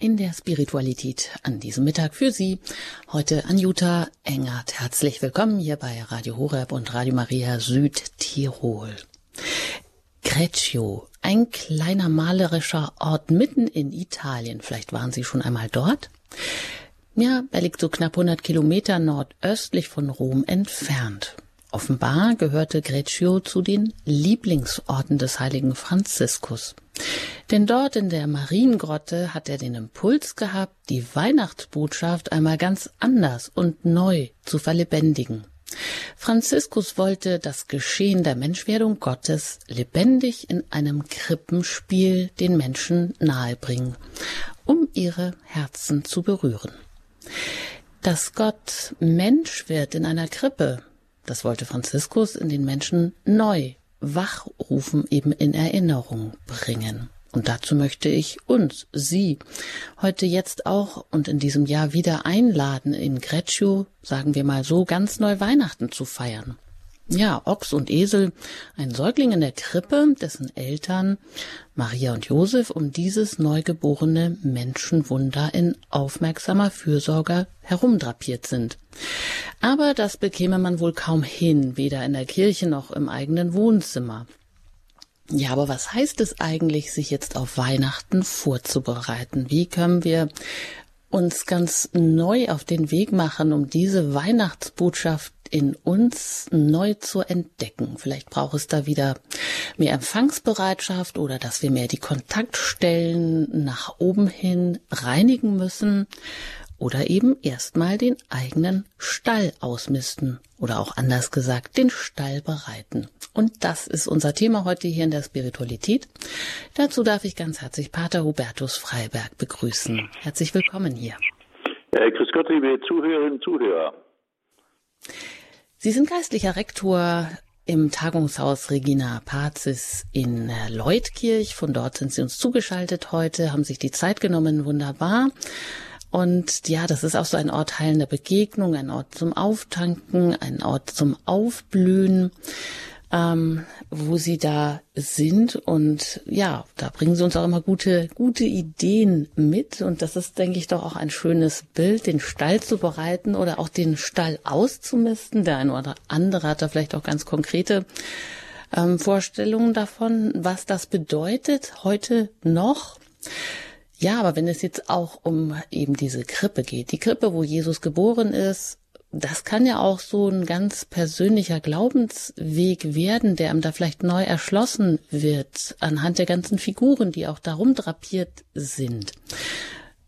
in der Spiritualität an diesem Mittag für Sie. Heute Anjuta Engert. Herzlich willkommen hier bei Radio Horeb und Radio Maria Südtirol. Greccio, ein kleiner malerischer Ort mitten in Italien. Vielleicht waren Sie schon einmal dort? Ja, er liegt so knapp 100 Kilometer nordöstlich von Rom entfernt. Offenbar gehörte Greccio zu den Lieblingsorten des heiligen Franziskus. Denn dort in der Mariengrotte hat er den Impuls gehabt, die Weihnachtsbotschaft einmal ganz anders und neu zu verlebendigen. Franziskus wollte das Geschehen der Menschwerdung Gottes lebendig in einem Krippenspiel den Menschen nahebringen, um ihre Herzen zu berühren. Dass Gott Mensch wird in einer Krippe, das wollte Franziskus in den Menschen neu wachrufen, eben in Erinnerung bringen. Und dazu möchte ich uns, Sie, heute jetzt auch und in diesem Jahr wieder einladen, in Greccio, sagen wir mal so, ganz neu Weihnachten zu feiern. Ja, Ochs und Esel, ein Säugling in der Krippe, dessen Eltern Maria und Josef um dieses neugeborene Menschenwunder in aufmerksamer Fürsorge herumdrapiert sind. Aber das bekäme man wohl kaum hin, weder in der Kirche noch im eigenen Wohnzimmer. Ja, aber was heißt es eigentlich, sich jetzt auf Weihnachten vorzubereiten? Wie können wir uns ganz neu auf den Weg machen, um diese Weihnachtsbotschaft in uns neu zu entdecken. Vielleicht braucht es da wieder mehr Empfangsbereitschaft oder dass wir mehr die Kontaktstellen nach oben hin reinigen müssen oder eben erstmal den eigenen Stall ausmisten oder auch anders gesagt den Stall bereiten. Und das ist unser Thema heute hier in der Spiritualität. Dazu darf ich ganz herzlich Pater Hubertus Freiberg begrüßen. Herzlich willkommen hier. Äh, grüß Gott, liebe Zuhörerinnen und Zuhörer. Sie sind geistlicher Rektor im Tagungshaus Regina Pazis in Leutkirch. Von dort sind Sie uns zugeschaltet heute, haben sich die Zeit genommen, wunderbar. Und ja, das ist auch so ein Ort heilender Begegnung, ein Ort zum Auftanken, ein Ort zum Aufblühen ähm, wo sie da sind. Und ja, da bringen sie uns auch immer gute, gute Ideen mit. Und das ist, denke ich, doch auch ein schönes Bild, den Stall zu bereiten oder auch den Stall auszumisten. Der eine oder andere hat da vielleicht auch ganz konkrete ähm, Vorstellungen davon, was das bedeutet heute noch. Ja, aber wenn es jetzt auch um eben diese Krippe geht, die Krippe, wo Jesus geboren ist, das kann ja auch so ein ganz persönlicher Glaubensweg werden, der einem da vielleicht neu erschlossen wird, anhand der ganzen Figuren, die auch darum drapiert sind.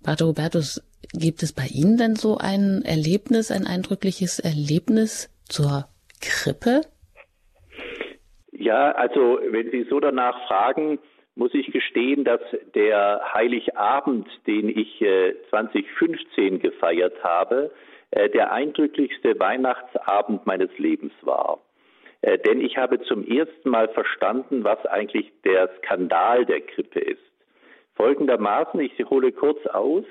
Pater Hubertus, gibt es bei Ihnen denn so ein Erlebnis, ein eindrückliches Erlebnis zur Krippe? Ja, also wenn Sie so danach fragen, muss ich gestehen, dass der Heiligabend, den ich 2015 äh, gefeiert habe, der eindrücklichste Weihnachtsabend meines Lebens war. Äh, denn ich habe zum ersten Mal verstanden, was eigentlich der Skandal der Krippe ist. Folgendermaßen, ich hole kurz aus.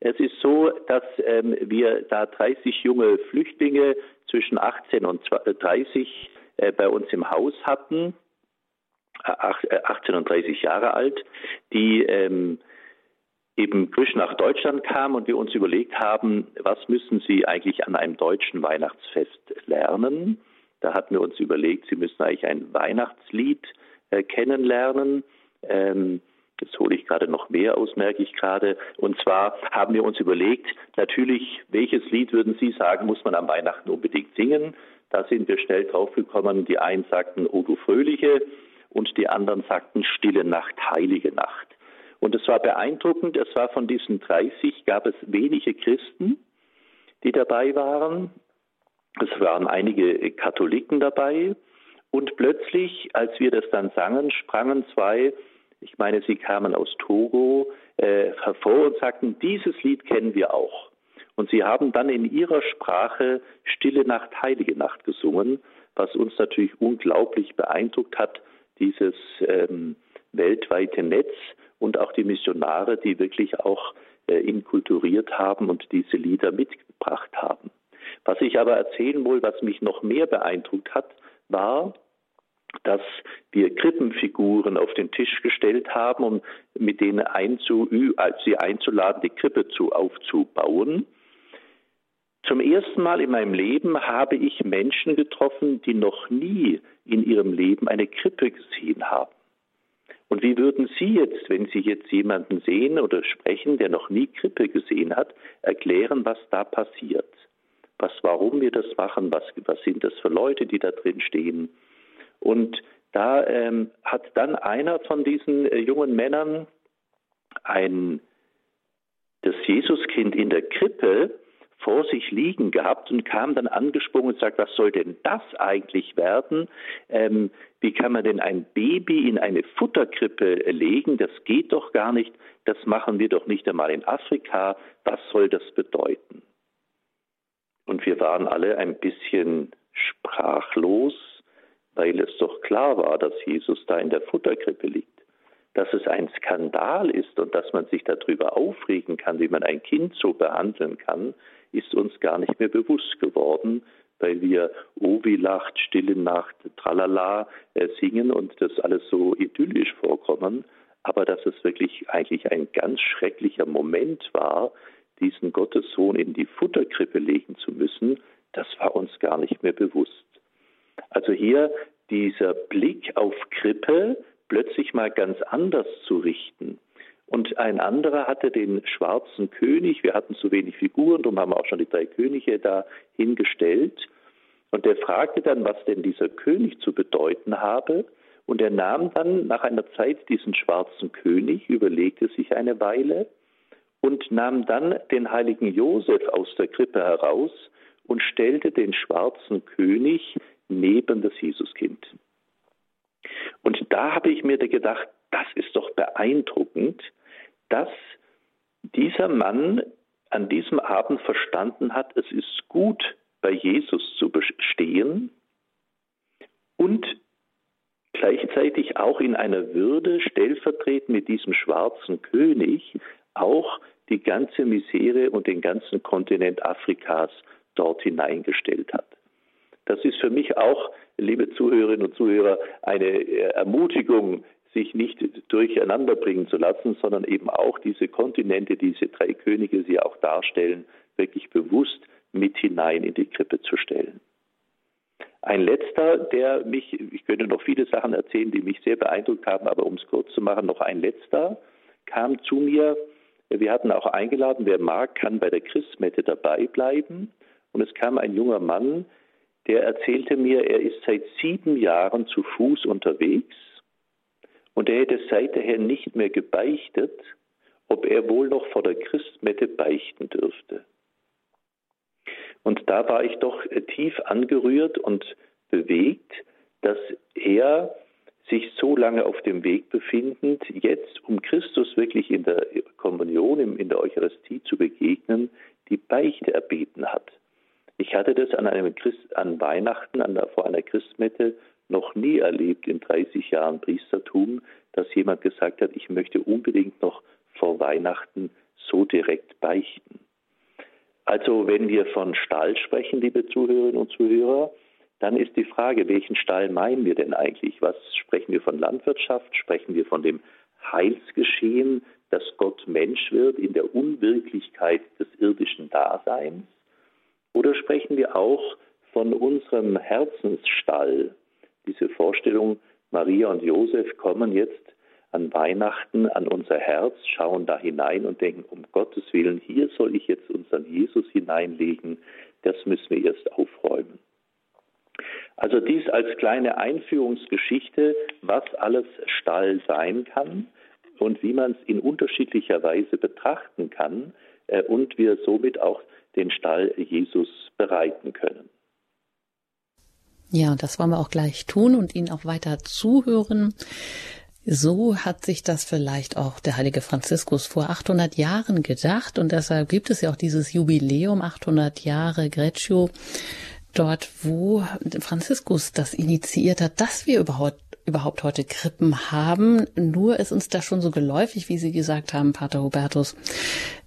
Es ist so, dass ähm, wir da 30 junge Flüchtlinge zwischen 18 und 30 äh, bei uns im Haus hatten, 18 und 30 Jahre alt, die ähm, eben frisch nach Deutschland kam und wir uns überlegt haben, was müssen Sie eigentlich an einem deutschen Weihnachtsfest lernen? Da hatten wir uns überlegt, Sie müssen eigentlich ein Weihnachtslied äh, kennenlernen. Ähm, Jetzt hole ich gerade noch mehr aus, merke ich gerade. Und zwar haben wir uns überlegt, natürlich, welches Lied würden Sie sagen, muss man am Weihnachten unbedingt singen? Da sind wir schnell draufgekommen. Die einen sagten, O du Fröhliche, und die anderen sagten, Stille Nacht, Heilige Nacht. Und es war beeindruckend, es war von diesen 30, gab es wenige Christen, die dabei waren. Es waren einige Katholiken dabei. Und plötzlich, als wir das dann sangen, sprangen zwei, ich meine, sie kamen aus Togo, äh, hervor und sagten, dieses Lied kennen wir auch. Und sie haben dann in ihrer Sprache Stille Nacht, Heilige Nacht gesungen, was uns natürlich unglaublich beeindruckt hat, dieses ähm, weltweite Netz und auch die Missionare, die wirklich auch äh, inkulturiert haben und diese Lieder mitgebracht haben. Was ich aber erzählen will, was mich noch mehr beeindruckt hat, war, dass wir Krippenfiguren auf den Tisch gestellt haben, um mit denen einzu, sie einzuladen, die Krippe zu, aufzubauen. Zum ersten Mal in meinem Leben habe ich Menschen getroffen, die noch nie in ihrem Leben eine Krippe gesehen haben. Und wie würden Sie jetzt, wenn Sie jetzt jemanden sehen oder sprechen, der noch nie Krippe gesehen hat, erklären, was da passiert? Was, warum wir das machen? Was, was sind das für Leute, die da drin stehen? Und da ähm, hat dann einer von diesen äh, jungen Männern ein das Jesuskind in der Krippe vor sich liegen gehabt und kam dann angesprungen und sagt, was soll denn das eigentlich werden? Ähm, wie kann man denn ein Baby in eine Futterkrippe legen? Das geht doch gar nicht. Das machen wir doch nicht einmal in Afrika. Was soll das bedeuten? Und wir waren alle ein bisschen sprachlos, weil es doch klar war, dass Jesus da in der Futterkrippe liegt. Dass es ein Skandal ist und dass man sich darüber aufregen kann, wie man ein Kind so behandeln kann, ist uns gar nicht mehr bewusst geworden, weil wir Ovi lacht, Stille Nacht, Tralala äh, singen und das alles so idyllisch vorkommen. Aber dass es wirklich eigentlich ein ganz schrecklicher Moment war, diesen Gottessohn in die Futterkrippe legen zu müssen, das war uns gar nicht mehr bewusst. Also hier dieser Blick auf Krippe plötzlich mal ganz anders zu richten. Und ein anderer hatte den schwarzen König, wir hatten zu wenig Figuren, darum haben wir auch schon die drei Könige da hingestellt. Und der fragte dann, was denn dieser König zu bedeuten habe. Und er nahm dann nach einer Zeit diesen schwarzen König, überlegte sich eine Weile und nahm dann den heiligen Josef aus der Krippe heraus und stellte den schwarzen König neben das Jesuskind. Und da habe ich mir gedacht, das ist doch beeindruckend, dass dieser Mann an diesem Abend verstanden hat, es ist gut, bei Jesus zu bestehen und gleichzeitig auch in einer Würde stellvertretend mit diesem schwarzen König auch die ganze Misere und den ganzen Kontinent Afrikas dort hineingestellt hat. Das ist für mich auch, liebe Zuhörerinnen und Zuhörer, eine Ermutigung, sich nicht durcheinander bringen zu lassen, sondern eben auch diese Kontinente, diese drei Könige sie auch darstellen, wirklich bewusst mit hinein in die Krippe zu stellen. Ein letzter, der mich, ich könnte noch viele Sachen erzählen, die mich sehr beeindruckt haben, aber um es kurz zu machen, noch ein letzter kam zu mir. Wir hatten auch eingeladen, wer mag, kann bei der Christmette dabei bleiben. Und es kam ein junger Mann, der erzählte mir, er ist seit sieben Jahren zu Fuß unterwegs und er hätte seither nicht mehr gebeichtet, ob er wohl noch vor der Christmette beichten dürfte. Und da war ich doch tief angerührt und bewegt, dass er sich so lange auf dem Weg befindend, jetzt um Christus wirklich in der Kommunion, in der Eucharistie zu begegnen, die Beichte erbeten hat. Ich hatte das an einem Christ, an Weihnachten, an der, vor einer Christmette noch nie erlebt in 30 Jahren Priestertum, dass jemand gesagt hat, ich möchte unbedingt noch vor Weihnachten so direkt beichten. Also wenn wir von Stall sprechen, liebe Zuhörerinnen und Zuhörer, dann ist die Frage, welchen Stall meinen wir denn eigentlich? Was sprechen wir von Landwirtschaft? Sprechen wir von dem Heilsgeschehen, dass Gott Mensch wird in der Unwirklichkeit des irdischen Daseins? Oder sprechen wir auch von unserem Herzensstall? Diese Vorstellung, Maria und Josef kommen jetzt an Weihnachten an unser Herz, schauen da hinein und denken, um Gottes Willen, hier soll ich jetzt unseren Jesus hineinlegen, das müssen wir erst aufräumen. Also dies als kleine Einführungsgeschichte, was alles Stall sein kann und wie man es in unterschiedlicher Weise betrachten kann äh, und wir somit auch den Stall Jesus bereiten können. Ja, das wollen wir auch gleich tun und Ihnen auch weiter zuhören. So hat sich das vielleicht auch der heilige Franziskus vor 800 Jahren gedacht und deshalb gibt es ja auch dieses Jubiläum 800 Jahre Greccio dort, wo Franziskus das initiiert hat, dass wir überhaupt überhaupt heute Krippen haben. Nur ist uns das schon so geläufig, wie Sie gesagt haben, Pater Hubertus,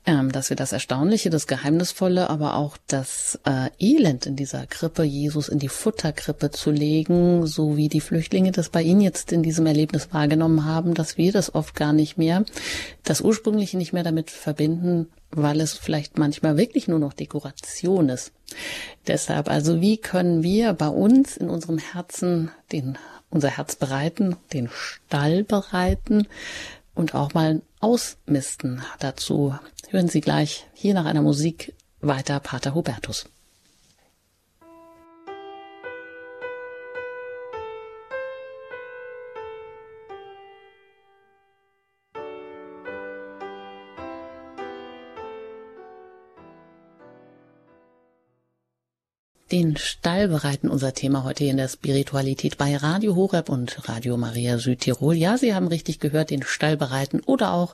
ähm, dass wir das Erstaunliche, das Geheimnisvolle, aber auch das äh, Elend in dieser Krippe, Jesus in die Futterkrippe zu legen, so wie die Flüchtlinge das bei Ihnen jetzt in diesem Erlebnis wahrgenommen haben, dass wir das oft gar nicht mehr, das Ursprüngliche nicht mehr damit verbinden, weil es vielleicht manchmal wirklich nur noch Dekoration ist. Deshalb also, wie können wir bei uns in unserem Herzen den, unser Herz bereiten, den Stall bereiten und auch mal ausmisten. Dazu hören Sie gleich hier nach einer Musik weiter Pater Hubertus. Den Stall bereiten unser Thema heute in der Spiritualität bei Radio Horeb und Radio Maria Südtirol. Ja, Sie haben richtig gehört, den Stall bereiten oder auch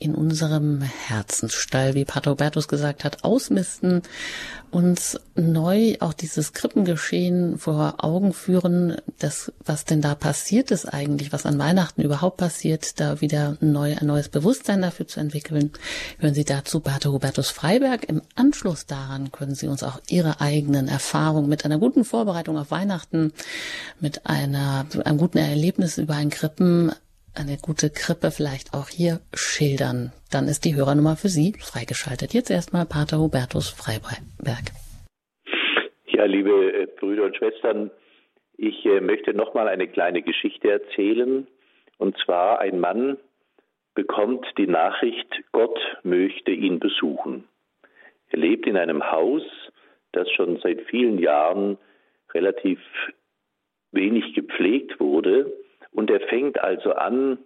in unserem Herzensstall, wie Pater Hubertus gesagt hat, ausmisten, uns neu auch dieses Krippengeschehen vor Augen führen, das, was denn da passiert ist eigentlich, was an Weihnachten überhaupt passiert, da wieder neu, ein neues Bewusstsein dafür zu entwickeln. Hören Sie dazu Pater Hubertus Freiberg. Im Anschluss daran können Sie uns auch Ihre eigenen Erfahrungen mit einer guten Vorbereitung auf Weihnachten, mit einer, einem guten Erlebnis über ein Krippen eine gute Krippe vielleicht auch hier schildern. Dann ist die Hörernummer für Sie freigeschaltet. Jetzt erstmal Pater Hubertus Freiberg. Ja, liebe äh, Brüder und Schwestern, ich äh, möchte noch mal eine kleine Geschichte erzählen. Und zwar ein Mann bekommt die Nachricht, Gott möchte ihn besuchen. Er lebt in einem Haus, das schon seit vielen Jahren relativ wenig gepflegt wurde und er fängt also an,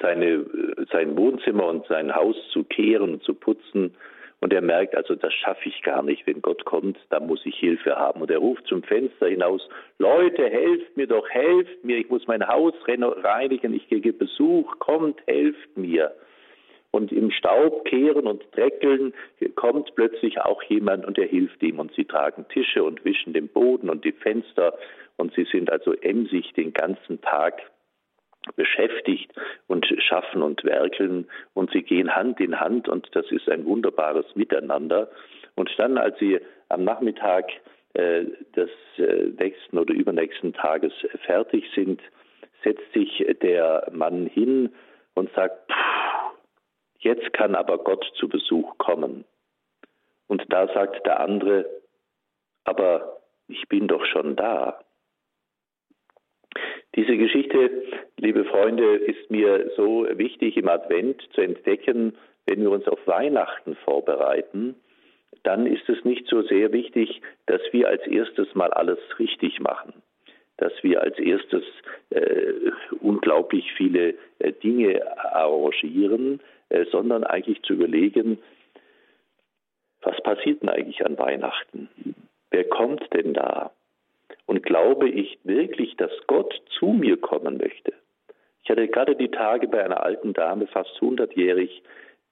seine, sein Wohnzimmer und sein Haus zu kehren, zu putzen. Und er merkt also, das schaffe ich gar nicht. Wenn Gott kommt, da muss ich Hilfe haben. Und er ruft zum Fenster hinaus, Leute, helft mir doch, helft mir, ich muss mein Haus reinigen, ich kriege Besuch, kommt, helft mir. Und im Staub kehren und dreckeln kommt plötzlich auch jemand und er hilft ihm. Und sie tragen Tische und wischen den Boden und die Fenster und sie sind also emsig den ganzen Tag beschäftigt und schaffen und werkeln und sie gehen Hand in Hand und das ist ein wunderbares Miteinander. Und dann, als sie am Nachmittag äh, des äh, nächsten oder übernächsten Tages fertig sind, setzt sich der Mann hin und sagt, jetzt kann aber Gott zu Besuch kommen. Und da sagt der andere, aber ich bin doch schon da. Diese Geschichte, liebe Freunde, ist mir so wichtig im Advent zu entdecken, wenn wir uns auf Weihnachten vorbereiten, dann ist es nicht so sehr wichtig, dass wir als erstes mal alles richtig machen, dass wir als erstes äh, unglaublich viele äh, Dinge arrangieren, äh, sondern eigentlich zu überlegen, was passiert denn eigentlich an Weihnachten? Wer kommt denn da? Und glaube ich wirklich, dass Gott zu mir kommen möchte? Ich hatte gerade die Tage bei einer alten Dame, fast 100-jährig,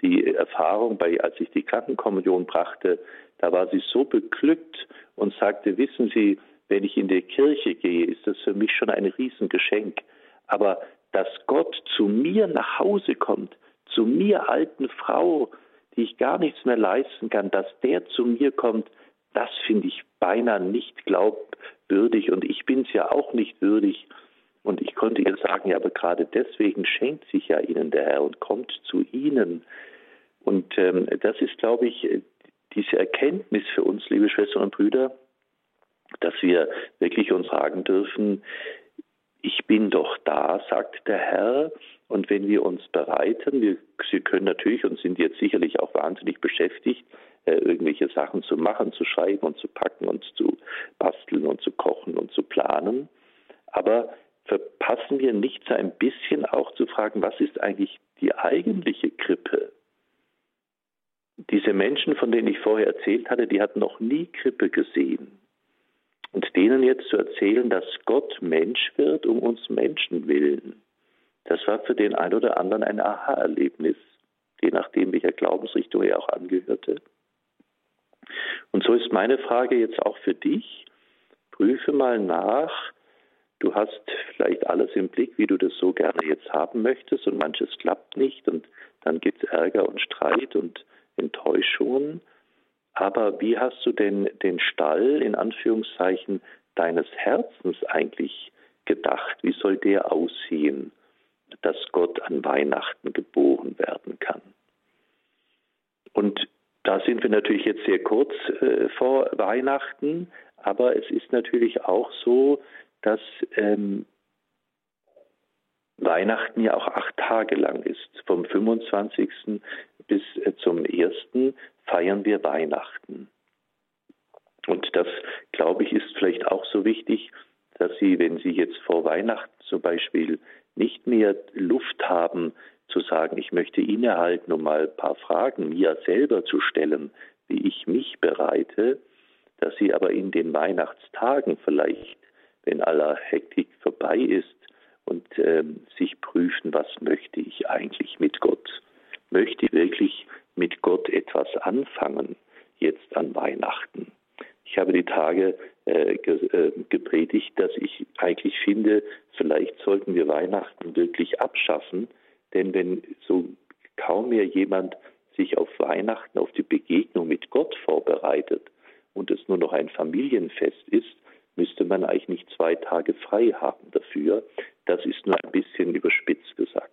die Erfahrung, bei, als ich die Krankenkommunion brachte, da war sie so beglückt und sagte, wissen Sie, wenn ich in die Kirche gehe, ist das für mich schon ein Riesengeschenk. Aber dass Gott zu mir nach Hause kommt, zu mir alten Frau, die ich gar nichts mehr leisten kann, dass der zu mir kommt, das finde ich beinahe nicht glaubwürdig und ich bin es ja auch nicht würdig. Und ich konnte ihr sagen, ja, aber gerade deswegen schenkt sich ja Ihnen der Herr und kommt zu Ihnen. Und ähm, das ist, glaube ich, diese Erkenntnis für uns, liebe Schwestern und Brüder, dass wir wirklich uns sagen dürfen, ich bin doch da, sagt der Herr. Und wenn wir uns bereiten, wir, Sie können natürlich und sind jetzt sicherlich auch wahnsinnig beschäftigt, äh, irgendwelche Sachen zu machen, zu schreiben und zu packen und zu basteln und zu kochen und zu planen. Aber verpassen wir nicht so ein bisschen auch zu fragen, was ist eigentlich die eigentliche Krippe? Diese Menschen, von denen ich vorher erzählt hatte, die hatten noch nie Krippe gesehen. Und denen jetzt zu erzählen, dass Gott Mensch wird um uns Menschen willen, das war für den einen oder anderen ein Aha-Erlebnis, je nachdem, welcher Glaubensrichtung er auch angehörte. Und so ist meine Frage jetzt auch für dich. Prüfe mal nach, du hast vielleicht alles im Blick, wie du das so gerne jetzt haben möchtest und manches klappt nicht und dann gibt es Ärger und Streit und Enttäuschungen. Aber wie hast du denn den Stall in Anführungszeichen deines Herzens eigentlich gedacht? Wie soll der aussehen, dass Gott an Weihnachten geboren werden kann? Und da sind wir natürlich jetzt sehr kurz äh, vor Weihnachten, aber es ist natürlich auch so, dass ähm, Weihnachten ja auch acht Tage lang ist. Vom 25. bis äh, zum 1. feiern wir Weihnachten. Und das, glaube ich, ist vielleicht auch so wichtig, dass Sie, wenn Sie jetzt vor Weihnachten zum Beispiel nicht mehr Luft haben, zu sagen, ich möchte innehalten, um mal ein paar Fragen mir selber zu stellen, wie ich mich bereite, dass Sie aber in den Weihnachtstagen vielleicht, wenn aller Hektik vorbei ist, und ähm, sich prüfen, was möchte ich eigentlich mit Gott? Möchte ich wirklich mit Gott etwas anfangen, jetzt an Weihnachten? Ich habe die Tage äh, ge, äh, gepredigt, dass ich eigentlich finde, vielleicht sollten wir Weihnachten wirklich abschaffen, denn wenn so kaum mehr jemand sich auf Weihnachten, auf die Begegnung mit Gott vorbereitet und es nur noch ein Familienfest ist, müsste man eigentlich nicht zwei Tage frei haben dafür. Das ist nur ein bisschen überspitzt gesagt.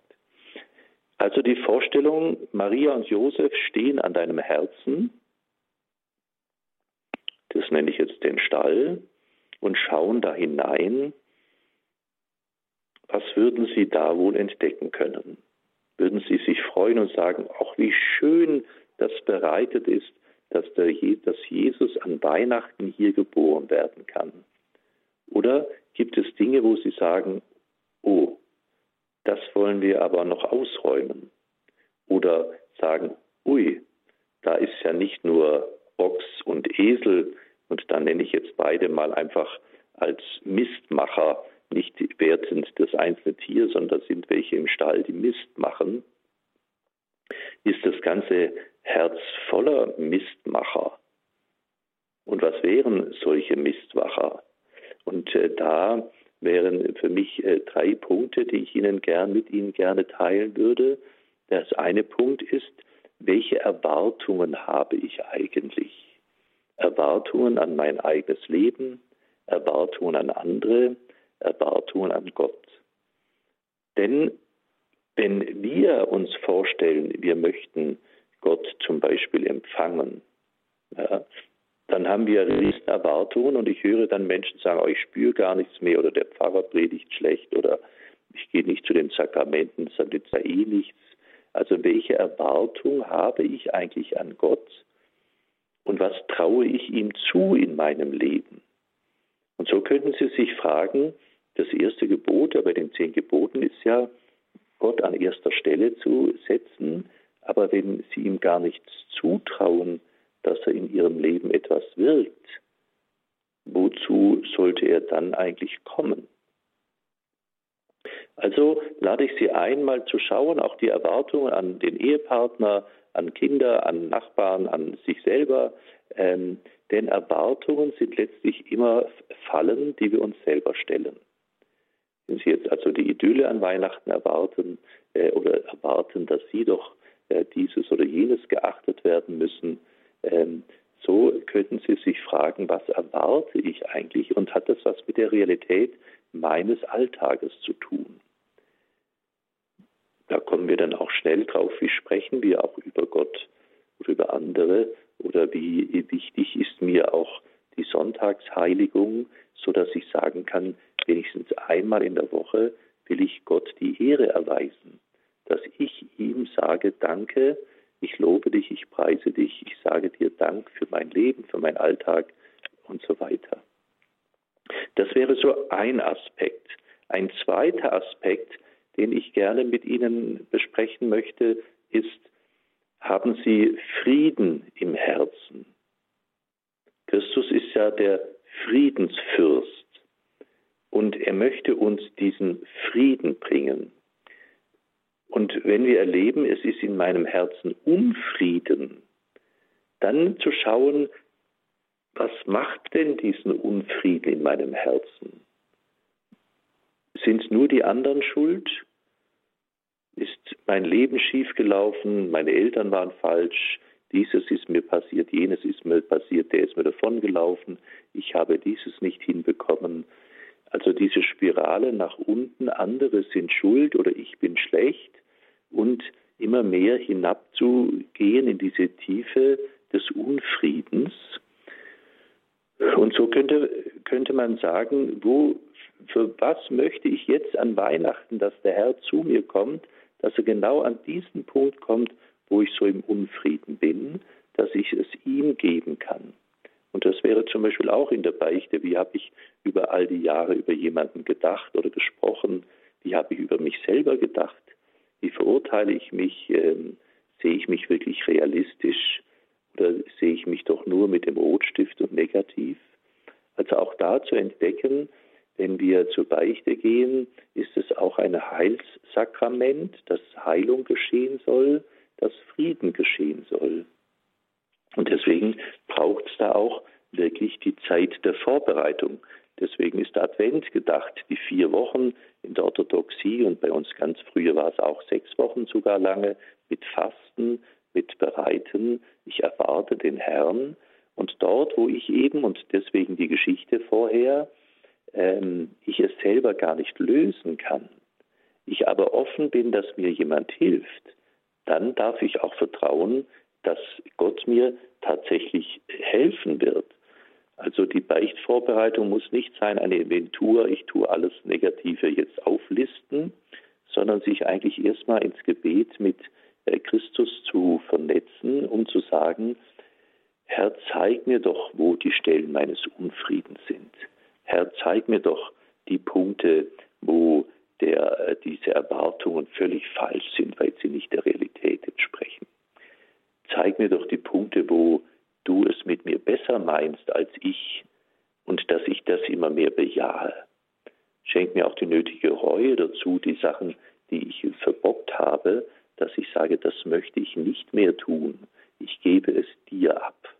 Also die Vorstellung, Maria und Josef stehen an deinem Herzen, das nenne ich jetzt den Stall, und schauen da hinein, was würden Sie da wohl entdecken können? Würden Sie sich freuen und sagen, auch wie schön das bereitet ist, dass, der, dass Jesus an Weihnachten hier geboren werden kann? Oder gibt es Dinge, wo Sie sagen, oh, das wollen wir aber noch ausräumen? Oder sagen, ui, da ist ja nicht nur Ochs und Esel, und da nenne ich jetzt beide mal einfach als Mistmacher, nicht wertend das einzelne Tier, sondern sind welche im Stall, die Mist machen, ist das ganze Herz voller Mistmacher. Und was wären solche Mistmacher? Und äh, da wären für mich äh, drei Punkte, die ich Ihnen gern mit Ihnen gerne teilen würde. Das eine Punkt ist, welche Erwartungen habe ich eigentlich? Erwartungen an mein eigenes Leben, Erwartungen an andere, Erwartungen an Gott. Denn wenn wir uns vorstellen, wir möchten Gott zum Beispiel empfangen, ja, dann haben wir riesen Erwartungen und ich höre dann Menschen sagen, oh, ich spüre gar nichts mehr oder der Pfarrer predigt schlecht oder ich gehe nicht zu den Sakramenten, das nützt ja eh nichts. Also welche Erwartung habe ich eigentlich an Gott und was traue ich ihm zu in meinem Leben? Und so könnten Sie sich fragen, das erste Gebot bei den zehn Geboten ist ja, Gott an erster Stelle zu setzen, aber wenn Sie ihm gar nichts zutrauen, dass er in ihrem Leben etwas wirkt, wozu sollte er dann eigentlich kommen? Also lade ich Sie ein, mal zu schauen, auch die Erwartungen an den Ehepartner, an Kinder, an Nachbarn, an sich selber. Ähm, denn Erwartungen sind letztlich immer Fallen, die wir uns selber stellen. Wenn Sie jetzt also die Idylle an Weihnachten erwarten äh, oder erwarten, dass Sie doch äh, dieses oder jenes geachtet werden müssen, ähm, so könnten Sie sich fragen, was erwarte ich eigentlich und hat das was mit der Realität meines Alltages zu tun? Da kommen wir dann auch schnell drauf, wie sprechen wir auch über Gott oder über andere oder wie wichtig ist mir auch die Sonntagsheiligung, so dass ich sagen kann, wenigstens einmal in der Woche will ich Gott die Ehre erweisen, dass ich ihm sage, danke, ich lobe dich, ich preise dich, ich sage dir Dank für mein Leben, für meinen Alltag und so weiter. Das wäre so ein Aspekt. Ein zweiter Aspekt, den ich gerne mit Ihnen besprechen möchte, ist, haben Sie Frieden im Herzen? Ja der Friedensfürst und er möchte uns diesen Frieden bringen. Und wenn wir erleben, es ist in meinem Herzen Unfrieden, dann zu schauen, was macht denn diesen Unfrieden in meinem Herzen? Sind nur die anderen schuld? Ist mein Leben schiefgelaufen? Meine Eltern waren falsch? Dieses ist mir passiert, jenes ist mir passiert, der ist mir davongelaufen. Ich habe dieses nicht hinbekommen. Also diese Spirale nach unten, andere sind schuld oder ich bin schlecht und immer mehr hinabzugehen in diese Tiefe des Unfriedens. Und so könnte, könnte man sagen, wo, für was möchte ich jetzt an Weihnachten, dass der Herr zu mir kommt, dass er genau an diesen Punkt kommt, wo ich so im Unfrieden bin, dass ich es ihm geben kann. Und das wäre zum Beispiel auch in der Beichte, wie habe ich über all die Jahre über jemanden gedacht oder gesprochen, wie habe ich über mich selber gedacht, wie verurteile ich mich, ähm, sehe ich mich wirklich realistisch oder sehe ich mich doch nur mit dem Rotstift und negativ. Also auch da zu entdecken, wenn wir zur Beichte gehen, ist es auch ein Heilssakrament, dass Heilung geschehen soll, dass Frieden geschehen soll. Und deswegen braucht es da auch wirklich die Zeit der Vorbereitung. Deswegen ist der Advent gedacht, die vier Wochen in der Orthodoxie und bei uns ganz früher war es auch sechs Wochen sogar lange mit Fasten, mit Bereiten. Ich erwarte den Herrn und dort, wo ich eben, und deswegen die Geschichte vorher, ähm, ich es selber gar nicht lösen kann, ich aber offen bin, dass mir jemand hilft, dann darf ich auch vertrauen, dass Gott mir tatsächlich helfen wird. Also die Beichtvorbereitung muss nicht sein eine Inventur, ich tue alles Negative jetzt auflisten, sondern sich eigentlich erstmal ins Gebet mit äh, Christus zu vernetzen, um zu sagen, Herr, zeig mir doch, wo die Stellen meines Unfriedens sind. Herr, zeig mir doch die Punkte, wo der, äh, diese Erwartungen völlig falsch sind, weil sie nicht der Realität entsprechen. Zeig mir doch die Punkte, wo du es mit mir besser meinst als ich und dass ich das immer mehr bejahe. Schenk mir auch die nötige Reue dazu, die Sachen, die ich verbockt habe, dass ich sage, das möchte ich nicht mehr tun. Ich gebe es dir ab.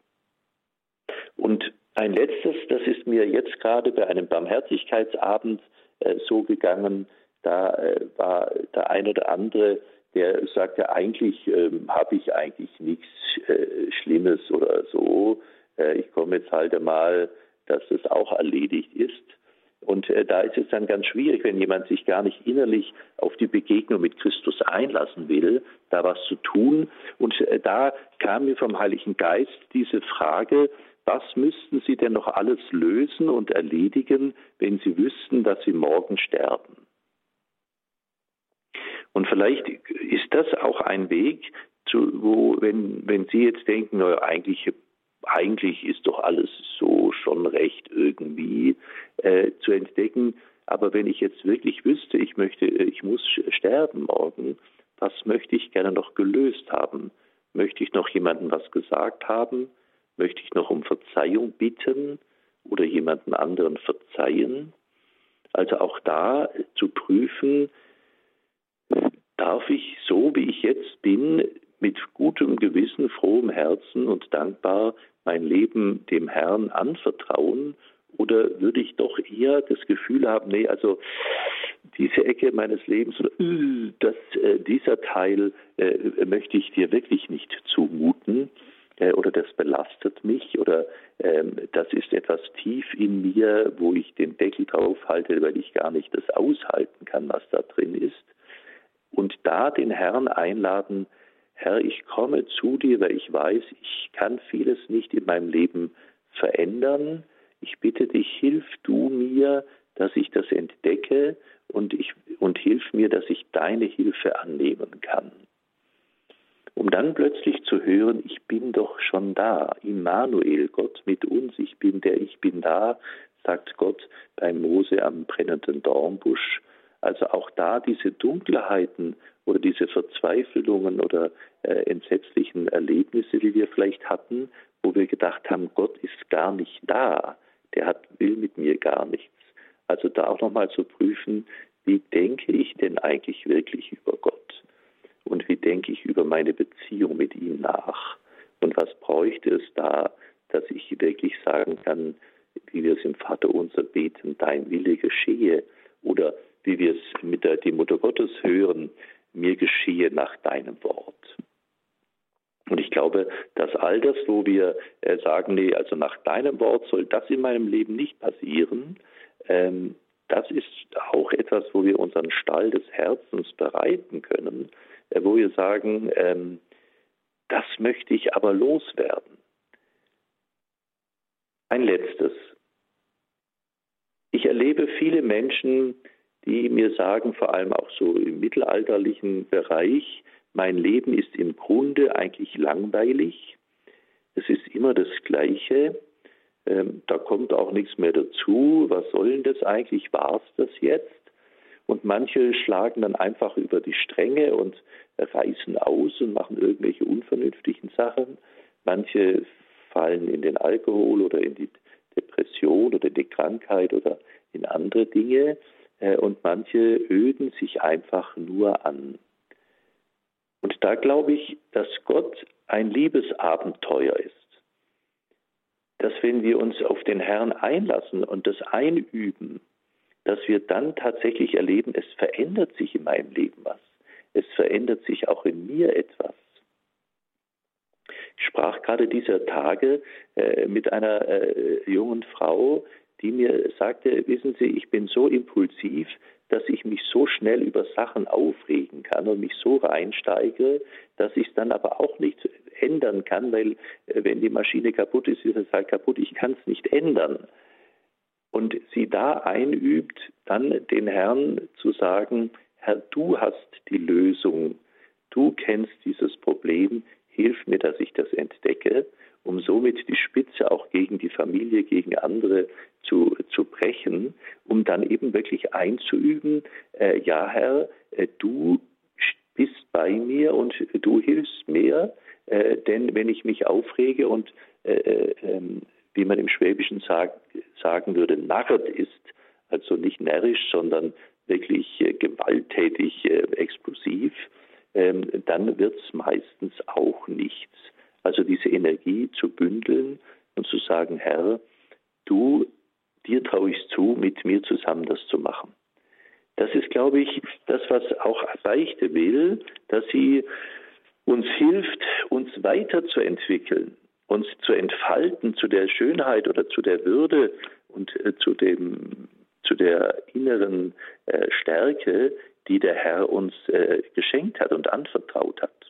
Und ein letztes, das ist mir jetzt gerade bei einem Barmherzigkeitsabend äh, so gegangen, da äh, war der ein oder andere, der sagte, eigentlich ähm, habe ich eigentlich nichts äh, Schlimmes oder so. Äh, ich komme jetzt halt einmal, dass es auch erledigt ist. Und äh, da ist es dann ganz schwierig, wenn jemand sich gar nicht innerlich auf die Begegnung mit Christus einlassen will, da was zu tun. Und äh, da kam mir vom Heiligen Geist diese Frage, was müssten Sie denn noch alles lösen und erledigen, wenn Sie wüssten, dass Sie morgen sterben? Und vielleicht ist das auch ein Weg, zu, wo, wenn, wenn Sie jetzt denken, naja, eigentlich, eigentlich ist doch alles so schon recht irgendwie äh, zu entdecken. Aber wenn ich jetzt wirklich wüsste, ich möchte, ich muss sterben morgen, was möchte ich gerne noch gelöst haben? Möchte ich noch jemandem was gesagt haben? Möchte ich noch um Verzeihung bitten oder jemanden anderen verzeihen? Also auch da zu prüfen, darf ich so, wie ich jetzt bin, mit gutem Gewissen, frohem Herzen und dankbar mein Leben dem Herrn anvertrauen? Oder würde ich doch eher das Gefühl haben, nee, also diese Ecke meines Lebens, äh, das, äh, dieser Teil äh, möchte ich dir wirklich nicht zumuten äh, oder das belastet mich oder ähm, das ist etwas tief in mir, wo ich den Deckel drauf halte, weil ich gar nicht das aushalten kann, was da drin ist und da den Herrn einladen, Herr, ich komme zu dir, weil ich weiß, ich kann vieles nicht in meinem Leben verändern. Ich bitte dich, hilf du mir, dass ich das entdecke und, ich, und hilf mir, dass ich deine Hilfe annehmen kann. Um dann plötzlich zu hören, ich bin doch schon da, Immanuel, Gott mit uns, ich bin der, ich bin da, sagt Gott bei Mose am brennenden Dornbusch also auch da diese Dunkelheiten oder diese Verzweiflungen oder äh, entsetzlichen Erlebnisse, die wir vielleicht hatten, wo wir gedacht haben, Gott ist gar nicht da, der hat, will mit mir gar nichts. Also da auch nochmal zu prüfen, wie denke ich denn eigentlich wirklich über Gott? Und wie denke ich über meine Beziehung mit ihm nach? Und was bräuchte es da, dass ich wirklich sagen kann, wie wir es im Vater unser beten, dein Wille geschehe? Oder wie wir es mit der die Mutter Gottes hören, mir geschehe nach deinem Wort. Und ich glaube, dass all das, wo wir äh, sagen, nee, also nach deinem Wort soll das in meinem Leben nicht passieren, ähm, das ist auch etwas, wo wir unseren Stall des Herzens bereiten können, äh, wo wir sagen, ähm, das möchte ich aber loswerden. Ein letztes. Ich erlebe viele Menschen, die mir sagen, vor allem auch so im mittelalterlichen Bereich, mein Leben ist im Grunde eigentlich langweilig. Es ist immer das Gleiche. Ähm, da kommt auch nichts mehr dazu. Was soll denn das eigentlich? War es das jetzt? Und manche schlagen dann einfach über die Stränge und reißen aus und machen irgendwelche unvernünftigen Sachen. Manche fallen in den Alkohol oder in die Depression oder in die Krankheit oder in andere Dinge. Äh, und manche öden sich einfach nur an. Und da glaube ich, dass Gott ein Liebesabenteuer ist. Dass wenn wir uns auf den Herrn einlassen und das einüben, dass wir dann tatsächlich erleben, es verändert sich in meinem Leben was. Es verändert sich auch in mir etwas. Ich sprach gerade dieser Tage äh, mit einer äh, jungen Frau, die mir sagte, wissen Sie, ich bin so impulsiv, dass ich mich so schnell über Sachen aufregen kann und mich so reinsteige, dass ich es dann aber auch nicht ändern kann, weil äh, wenn die Maschine kaputt ist, ist es halt kaputt, ich kann es nicht ändern. Und sie da einübt, dann den Herrn zu sagen, Herr, du hast die Lösung, du kennst dieses Problem, hilf mir, dass ich das entdecke um somit die Spitze auch gegen die Familie, gegen andere zu, zu brechen, um dann eben wirklich einzuüben, äh, ja Herr, äh, du bist bei mir und du hilfst mir, äh, denn wenn ich mich aufrege und äh, äh, ähm, wie man im Schwäbischen sag, sagen würde, narrt ist, also nicht närrisch, sondern wirklich äh, gewalttätig, explosiv, ähm, dann wird es meistens auch nichts. Also diese Energie zu bündeln und zu sagen, Herr, du, dir traue ich zu, mit mir zusammen das zu machen. Das ist, glaube ich, das, was auch Beichte will, dass sie uns hilft, uns weiterzuentwickeln, uns zu entfalten zu der Schönheit oder zu der Würde und äh, zu, dem, zu der inneren äh, Stärke, die der Herr uns äh, geschenkt hat und anvertraut hat.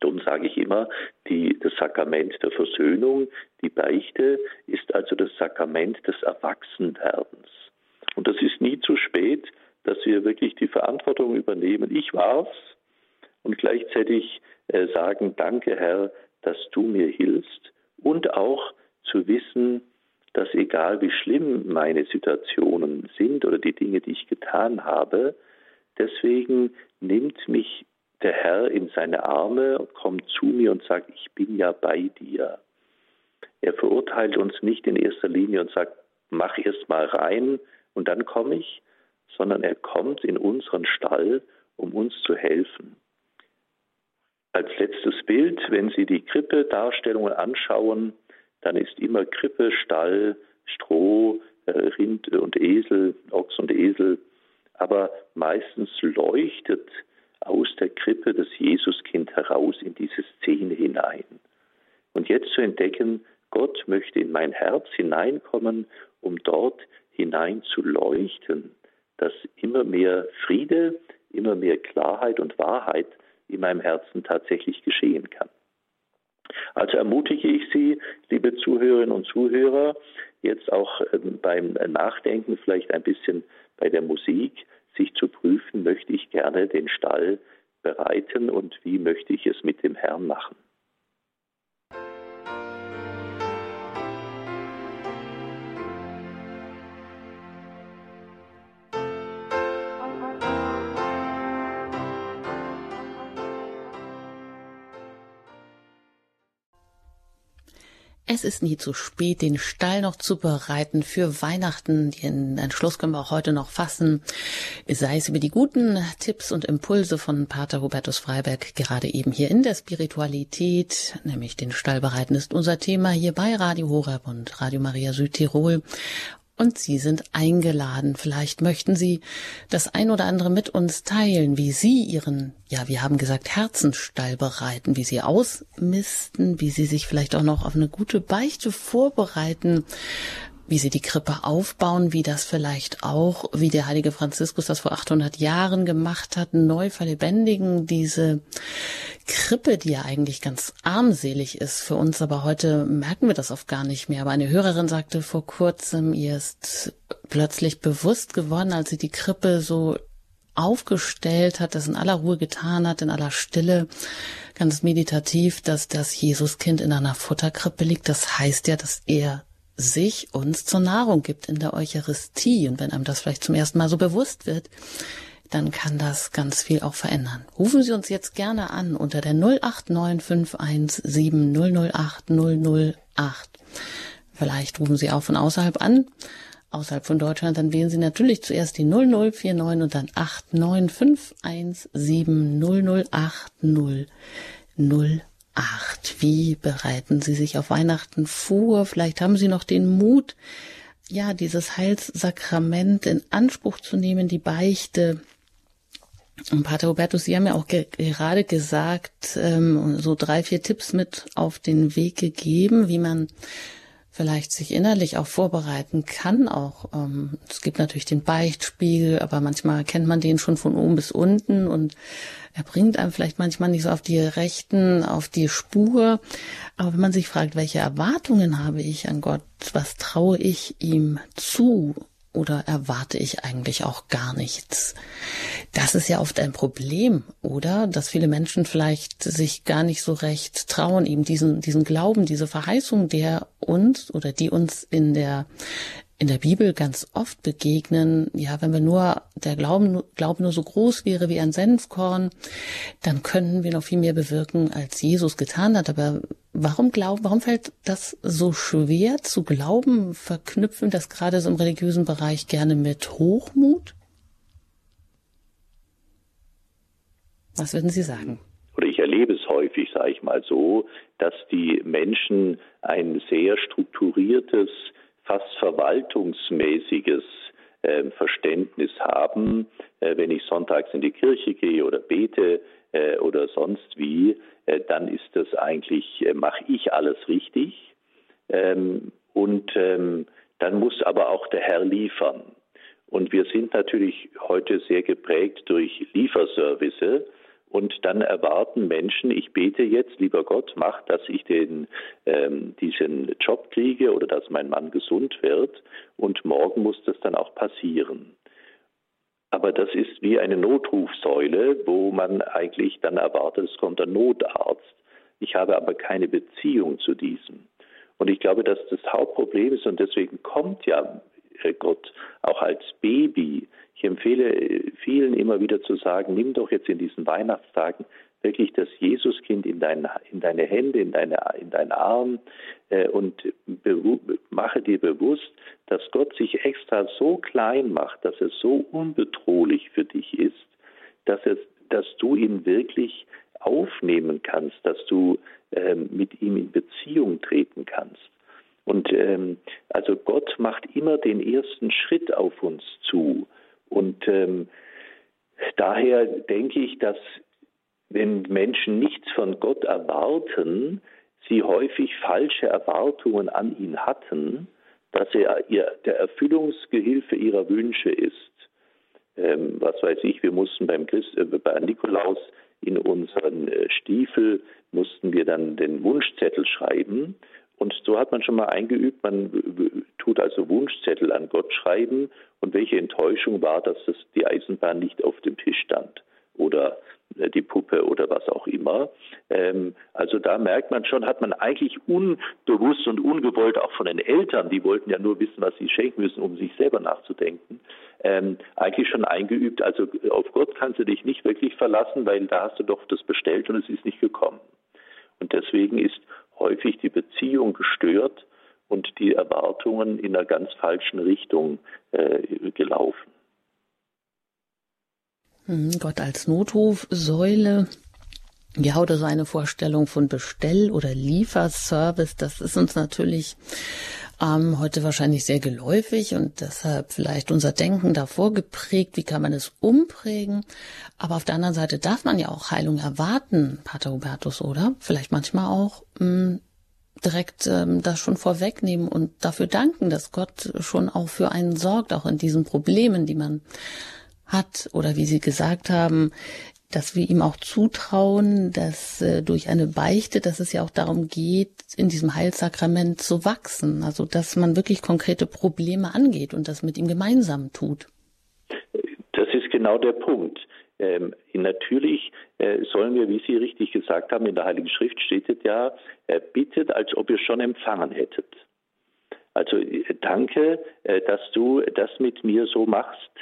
Darum sage ich immer, die, das Sakrament der Versöhnung, die Beichte, ist also das Sakrament des Erwachsenwerdens. Und das ist nie zu spät, dass wir wirklich die Verantwortung übernehmen. Ich war's und gleichzeitig äh, sagen, danke Herr, dass du mir hilfst und auch zu wissen, dass egal wie schlimm meine Situationen sind oder die Dinge, die ich getan habe, deswegen nimmt mich der Herr in seine Arme, kommt zu mir und sagt, ich bin ja bei dir. Er verurteilt uns nicht in erster Linie und sagt, mach erst mal rein und dann komme ich, sondern er kommt in unseren Stall, um uns zu helfen. Als letztes Bild, wenn Sie die Krippe-Darstellungen anschauen, dann ist immer Krippe, Stall, Stroh, äh, Rind und Esel, Ochs und Esel, aber meistens leuchtet aus der Krippe das Jesuskind heraus in diese Szene hinein. Und jetzt zu entdecken, Gott möchte in mein Herz hineinkommen, um dort hinein zu leuchten, dass immer mehr Friede, immer mehr Klarheit und Wahrheit in meinem Herzen tatsächlich geschehen kann. Also ermutige ich Sie, liebe Zuhörerinnen und Zuhörer, jetzt auch ähm, beim Nachdenken vielleicht ein bisschen bei der Musik, sich zu prüfen, möchte ich gerne den Stall bereiten und wie möchte ich es mit dem Herrn machen. Es ist nie zu spät, den Stall noch zu bereiten für Weihnachten. Den Entschluss können wir auch heute noch fassen. Sei es über die guten Tipps und Impulse von Pater Hubertus Freiberg, gerade eben hier in der Spiritualität, nämlich den Stall bereiten ist unser Thema hier bei Radio Horeb und Radio Maria Südtirol. Und Sie sind eingeladen. Vielleicht möchten Sie das ein oder andere mit uns teilen, wie Sie Ihren, ja, wir haben gesagt, Herzensstall bereiten, wie Sie ausmisten, wie Sie sich vielleicht auch noch auf eine gute Beichte vorbereiten, wie sie die Krippe aufbauen, wie das vielleicht auch, wie der heilige Franziskus das vor 800 Jahren gemacht hat, neu verlebendigen, diese Krippe, die ja eigentlich ganz armselig ist für uns, aber heute merken wir das oft gar nicht mehr. Aber eine Hörerin sagte vor kurzem, ihr ist plötzlich bewusst geworden, als sie die Krippe so aufgestellt hat, das in aller Ruhe getan hat, in aller Stille, ganz meditativ, dass das Jesuskind in einer Futterkrippe liegt. Das heißt ja, dass er sich uns zur Nahrung gibt in der Eucharistie. Und wenn einem das vielleicht zum ersten Mal so bewusst wird, dann kann das ganz viel auch verändern. Rufen Sie uns jetzt gerne an unter der 089517008008. Vielleicht rufen Sie auch von außerhalb an, außerhalb von Deutschland, dann wählen Sie natürlich zuerst die 0049 und dann 89517008008 acht. Wie bereiten Sie sich auf Weihnachten vor? Vielleicht haben Sie noch den Mut, ja, dieses Heilssakrament in Anspruch zu nehmen, die Beichte. Und Pater Hubertus, Sie haben ja auch ge gerade gesagt, ähm, so drei, vier Tipps mit auf den Weg gegeben, wie man vielleicht sich innerlich auch vorbereiten kann. Auch ähm, es gibt natürlich den Beichtspiegel, aber manchmal kennt man den schon von oben bis unten und er bringt einem vielleicht manchmal nicht so auf die rechten, auf die Spur. Aber wenn man sich fragt, welche Erwartungen habe ich an Gott, was traue ich ihm zu? Oder erwarte ich eigentlich auch gar nichts? Das ist ja oft ein Problem, oder? Dass viele Menschen vielleicht sich gar nicht so recht trauen, ihm diesen, diesen Glauben, diese Verheißung, der uns oder die uns in der, in der Bibel ganz oft begegnen, ja, wenn wir nur, der Glauben, Glauben nur so groß wäre wie ein Senfkorn, dann könnten wir noch viel mehr bewirken, als Jesus getan hat. Aber Warum glauben, warum fällt das so schwer zu glauben? Verknüpfen das gerade so im religiösen Bereich gerne mit Hochmut? Was würden Sie sagen? Oder ich erlebe es häufig, sage ich mal so, dass die Menschen ein sehr strukturiertes, fast verwaltungsmäßiges äh, Verständnis haben, äh, wenn ich sonntags in die Kirche gehe oder bete äh, oder sonst wie, äh, dann ist das eigentlich, mache ich alles richtig. Ähm, und ähm, dann muss aber auch der Herr liefern. Und wir sind natürlich heute sehr geprägt durch Lieferservice. Und dann erwarten Menschen, ich bete jetzt, lieber Gott, mach, dass ich den, ähm, diesen Job kriege oder dass mein Mann gesund wird. Und morgen muss das dann auch passieren. Aber das ist wie eine Notrufsäule, wo man eigentlich dann erwartet, es kommt ein Notarzt. Ich habe aber keine Beziehung zu diesem. Und ich glaube, dass das Hauptproblem ist und deswegen kommt ja Gott auch als Baby. Ich empfehle äh, vielen immer wieder zu sagen, nimm doch jetzt in diesen Weihnachtstagen wirklich das Jesuskind in, dein, in deine Hände, in, deine, in deinen Arm äh, und mache dir bewusst, dass Gott sich extra so klein macht, dass er so unbedrohlich für dich ist, dass, es, dass du ihn wirklich aufnehmen kannst, dass du ähm, mit ihm in Beziehung treten kannst. Und ähm, also Gott macht immer den ersten Schritt auf uns zu. Und ähm, daher denke ich, dass wenn Menschen nichts von Gott erwarten, sie häufig falsche Erwartungen an ihn hatten, dass er ihr, der Erfüllungsgehilfe ihrer Wünsche ist. Ähm, was weiß ich, wir mussten beim Christ, äh, bei Nikolaus in unseren äh, Stiefel mussten wir dann den Wunschzettel schreiben. Und so hat man schon mal eingeübt, man tut also Wunschzettel an Gott schreiben. Und welche Enttäuschung war, dass das die Eisenbahn nicht auf dem Tisch stand oder äh, die Puppe oder was auch immer. Ähm, also da merkt man schon, hat man eigentlich unbewusst und ungewollt auch von den Eltern, die wollten ja nur wissen, was sie schenken müssen, um sich selber nachzudenken, ähm, eigentlich schon eingeübt. Also auf Gott kannst du dich nicht wirklich verlassen, weil da hast du doch das bestellt und es ist nicht gekommen. Und deswegen ist häufig die Beziehung gestört und die Erwartungen in einer ganz falschen Richtung äh, gelaufen. Hm, Gott als Notrufsäule. Ja, oder so eine Vorstellung von Bestell- oder Lieferservice, das ist uns natürlich ähm, heute wahrscheinlich sehr geläufig und deshalb vielleicht unser Denken davor geprägt. Wie kann man es umprägen? Aber auf der anderen Seite darf man ja auch Heilung erwarten, Pater Hubertus, oder? Vielleicht manchmal auch mh, mm, direkt ähm, das schon vorwegnehmen und dafür danken, dass Gott schon auch für einen sorgt, auch in diesen Problemen, die man hat oder wie Sie gesagt haben, dass wir ihm auch zutrauen, dass äh, durch eine Beichte, dass es ja auch darum geht, in diesem Heilsakrament zu wachsen, also dass man wirklich konkrete Probleme angeht und das mit ihm gemeinsam tut. Das ist genau der Punkt. Ähm, natürlich äh, sollen wir, wie Sie richtig gesagt haben, in der Heiligen Schrift steht es ja, äh, bittet, als ob ihr schon empfangen hättet. Also äh, danke, äh, dass du das mit mir so machst.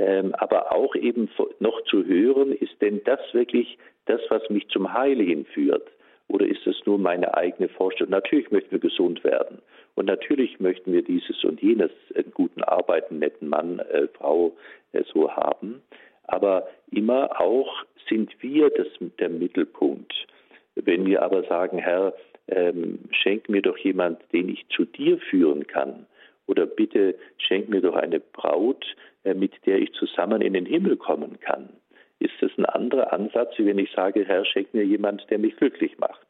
Ähm, aber auch eben noch zu hören, ist denn das wirklich das, was mich zum Heil hinführt? Oder ist das nur meine eigene Vorstellung? Natürlich möchten wir gesund werden. Und natürlich möchten wir dieses und jenes, einen guten Arbeiten, netten Mann, äh, Frau äh, so haben. Aber immer auch sind wir das, der Mittelpunkt. Wenn wir aber sagen, Herr, ähm, schenk mir doch jemand, den ich zu dir führen kann, oder bitte schenk mir doch eine Braut, äh, mit der ich zusammen in den Himmel kommen kann. Ist das ein anderer Ansatz, wie wenn ich sage, Herr, schenk mir jemand, der mich glücklich macht?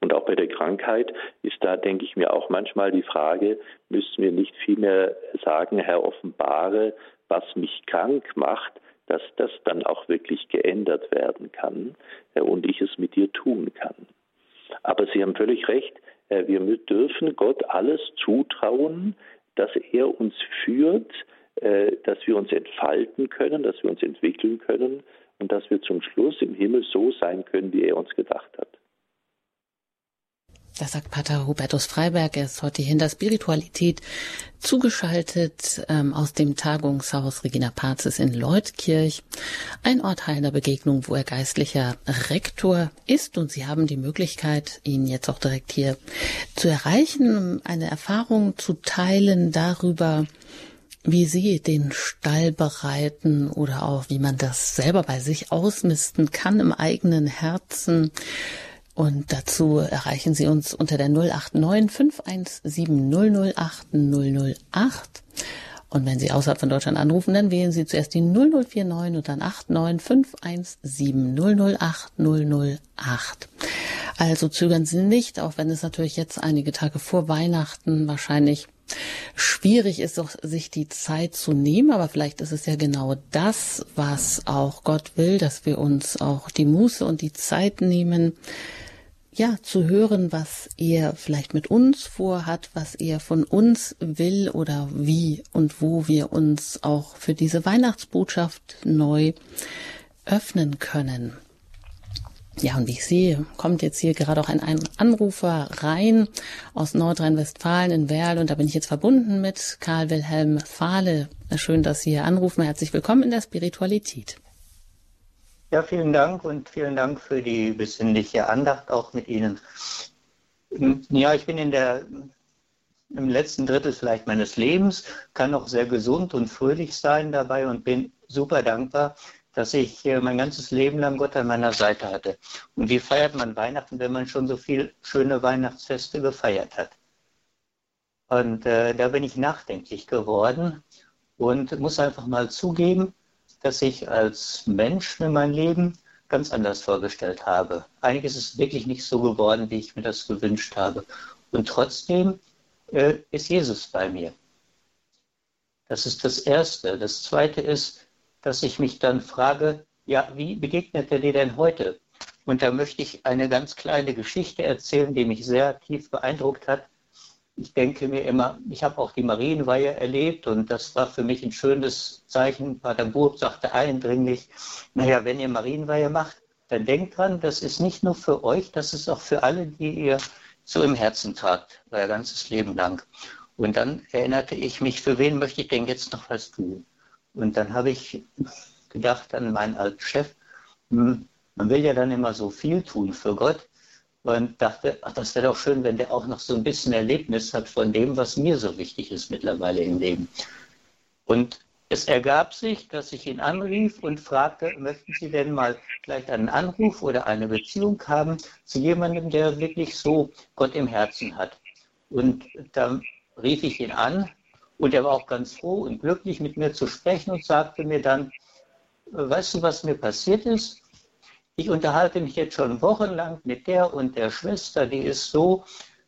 Und auch bei der Krankheit ist da, denke ich mir, auch manchmal die Frage, müssen wir nicht vielmehr sagen, Herr, offenbare, was mich krank macht, dass das dann auch wirklich geändert werden kann äh, und ich es mit dir tun kann. Aber Sie haben völlig recht, wir dürfen Gott alles zutrauen, dass er uns führt, äh, dass wir uns entfalten können, dass wir uns entwickeln können und dass wir zum Schluss im Himmel so sein können, wie er uns gedacht hat. Das sagt Pater Hubertus Freiberg. Er ist heute hier in der Spiritualität zugeschaltet ähm, aus dem Tagungshaus Regina Pazis in Leutkirch. Ein Ort heilender Begegnung, wo er geistlicher Rektor ist. Und Sie haben die Möglichkeit, ihn jetzt auch direkt hier zu erreichen, eine Erfahrung zu teilen darüber, wie Sie den Stall bereiten oder auch wie man das selber bei sich ausmisten kann im eigenen Herzen. Und dazu erreichen Sie uns unter der 089 517 008 008. Und wenn Sie außerhalb von Deutschland anrufen, dann wählen Sie zuerst die 0049 und dann 89517 008 008. Also zögern Sie nicht, auch wenn es natürlich jetzt einige Tage vor Weihnachten wahrscheinlich schwierig ist, sich die Zeit zu nehmen, aber vielleicht ist es ja genau das, was auch Gott will, dass wir uns auch die Muße und die Zeit nehmen, ja, zu hören, was er vielleicht mit uns vorhat, was er von uns will oder wie und wo wir uns auch für diese Weihnachtsbotschaft neu öffnen können. Ja, und wie ich sehe, kommt jetzt hier gerade auch ein Anrufer rein aus Nordrhein-Westfalen in Werl und da bin ich jetzt verbunden mit Karl Wilhelm Fahle. Schön, dass Sie hier anrufen. Herzlich willkommen in der Spiritualität. Ja, vielen Dank und vielen Dank für die besinnliche Andacht auch mit Ihnen. Ja, ich bin in der im letzten Drittel vielleicht meines Lebens, kann auch sehr gesund und fröhlich sein dabei und bin super dankbar, dass ich äh, mein ganzes Leben lang Gott an meiner Seite hatte. Und wie feiert man Weihnachten, wenn man schon so viele schöne Weihnachtsfeste gefeiert hat? Und äh, da bin ich nachdenklich geworden und muss einfach mal zugeben, dass ich als Mensch mir mein Leben ganz anders vorgestellt habe. Einiges ist wirklich nicht so geworden, wie ich mir das gewünscht habe. Und trotzdem äh, ist Jesus bei mir. Das ist das Erste. Das Zweite ist, dass ich mich dann frage, ja, wie begegnet er dir denn heute? Und da möchte ich eine ganz kleine Geschichte erzählen, die mich sehr tief beeindruckt hat ich denke mir immer, ich habe auch die Marienweihe erlebt und das war für mich ein schönes Zeichen. Pater Burg sagte eindringlich, naja, wenn ihr Marienweihe macht, dann denkt dran, das ist nicht nur für euch, das ist auch für alle, die ihr so im Herzen tragt, euer ganzes Leben lang. Und dann erinnerte ich mich, für wen möchte ich denn jetzt noch was tun? Und dann habe ich gedacht an meinen alten Chef, hm, man will ja dann immer so viel tun für Gott und dachte, ach, das wäre doch schön, wenn der auch noch so ein bisschen Erlebnis hat von dem, was mir so wichtig ist mittlerweile im Leben. Und es ergab sich, dass ich ihn anrief und fragte, möchten Sie denn mal vielleicht einen Anruf oder eine Beziehung haben zu jemandem, der wirklich so Gott im Herzen hat? Und da rief ich ihn an und er war auch ganz froh und glücklich, mit mir zu sprechen und sagte mir dann, weißt du, was mir passiert ist? Ich unterhalte mich jetzt schon wochenlang mit der und der Schwester, die ist so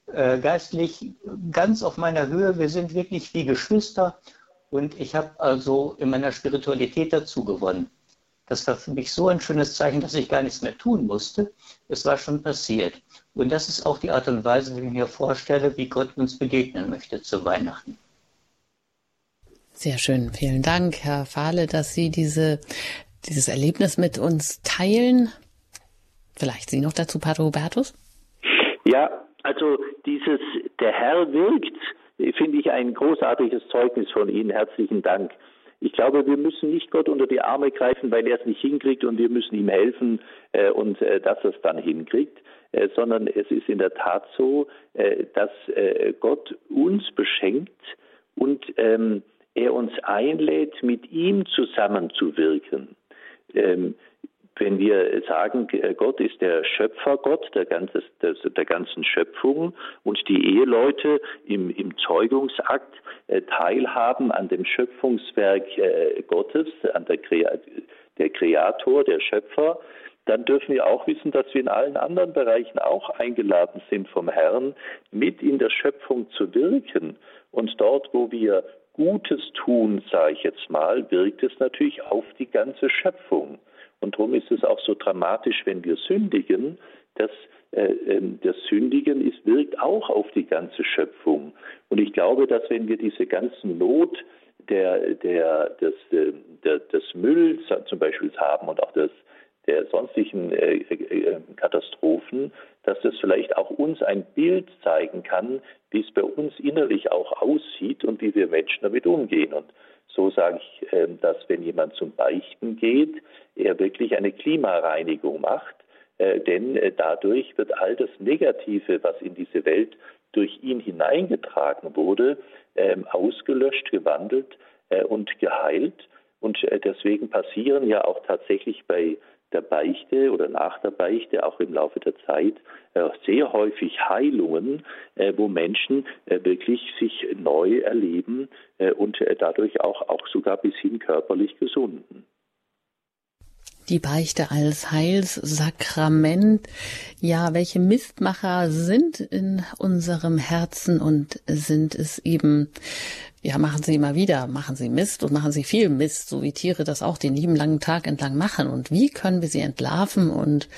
äh, geistlich ganz auf meiner Höhe. Wir sind wirklich wie Geschwister und ich habe also in meiner Spiritualität dazu gewonnen. Das war für mich so ein schönes Zeichen, dass ich gar nichts mehr tun musste. Es war schon passiert. Und das ist auch die Art und Weise, wie ich mir vorstelle, wie Gott uns begegnen möchte zu Weihnachten. Sehr schön. Vielen Dank, Herr Fahle, dass Sie diese, dieses Erlebnis mit uns teilen. Vielleicht Sie noch dazu, Pater Hubertus? Ja, also dieses, der Herr wirkt, finde ich ein großartiges Zeugnis von Ihnen. Herzlichen Dank. Ich glaube, wir müssen nicht Gott unter die Arme greifen, weil er es nicht hinkriegt und wir müssen ihm helfen äh, und äh, dass er es dann hinkriegt, äh, sondern es ist in der Tat so, äh, dass äh, Gott uns beschenkt und ähm, er uns einlädt, mit ihm zusammenzuwirken. Ähm, wenn wir sagen, Gott ist der Schöpfergott der, ganzen, der ganzen Schöpfung und die Eheleute im, im Zeugungsakt äh, teilhaben an dem Schöpfungswerk äh, Gottes, an der, der Kreator, der Schöpfer, dann dürfen wir auch wissen, dass wir in allen anderen Bereichen auch eingeladen sind vom Herrn, mit in der Schöpfung zu wirken. Und dort, wo wir Gutes tun, sage ich jetzt mal, wirkt es natürlich auf die ganze Schöpfung. Und darum ist es auch so dramatisch, wenn wir sündigen, dass äh, ähm, das Sündigen ist, wirkt auch auf die ganze Schöpfung. Und ich glaube, dass wenn wir diese ganzen Not der, der, des, äh, der, des Mülls zum Beispiel haben und auch des, der sonstigen äh, äh, Katastrophen, dass das vielleicht auch uns ein Bild zeigen kann, wie es bei uns innerlich auch aussieht und wie wir Menschen damit umgehen. Und so sage ich, äh, dass wenn jemand zum Beichten geht, er wirklich eine Klimareinigung macht, äh, denn äh, dadurch wird all das Negative, was in diese Welt durch ihn hineingetragen wurde, ähm, ausgelöscht, gewandelt und geheilt. Und deswegen passieren ja auch tatsächlich bei der Beichte oder nach der Beichte, auch im Laufe der Zeit, sehr häufig Heilungen, wo Menschen wirklich sich neu erleben und dadurch auch, auch sogar bis hin körperlich gesunden die Beichte als Heilssakrament. Ja, welche Mistmacher sind in unserem Herzen und sind es eben, ja, machen sie immer wieder, machen sie Mist und machen sie viel Mist, so wie Tiere das auch den lieben langen Tag entlang machen. Und wie können wir sie entlarven und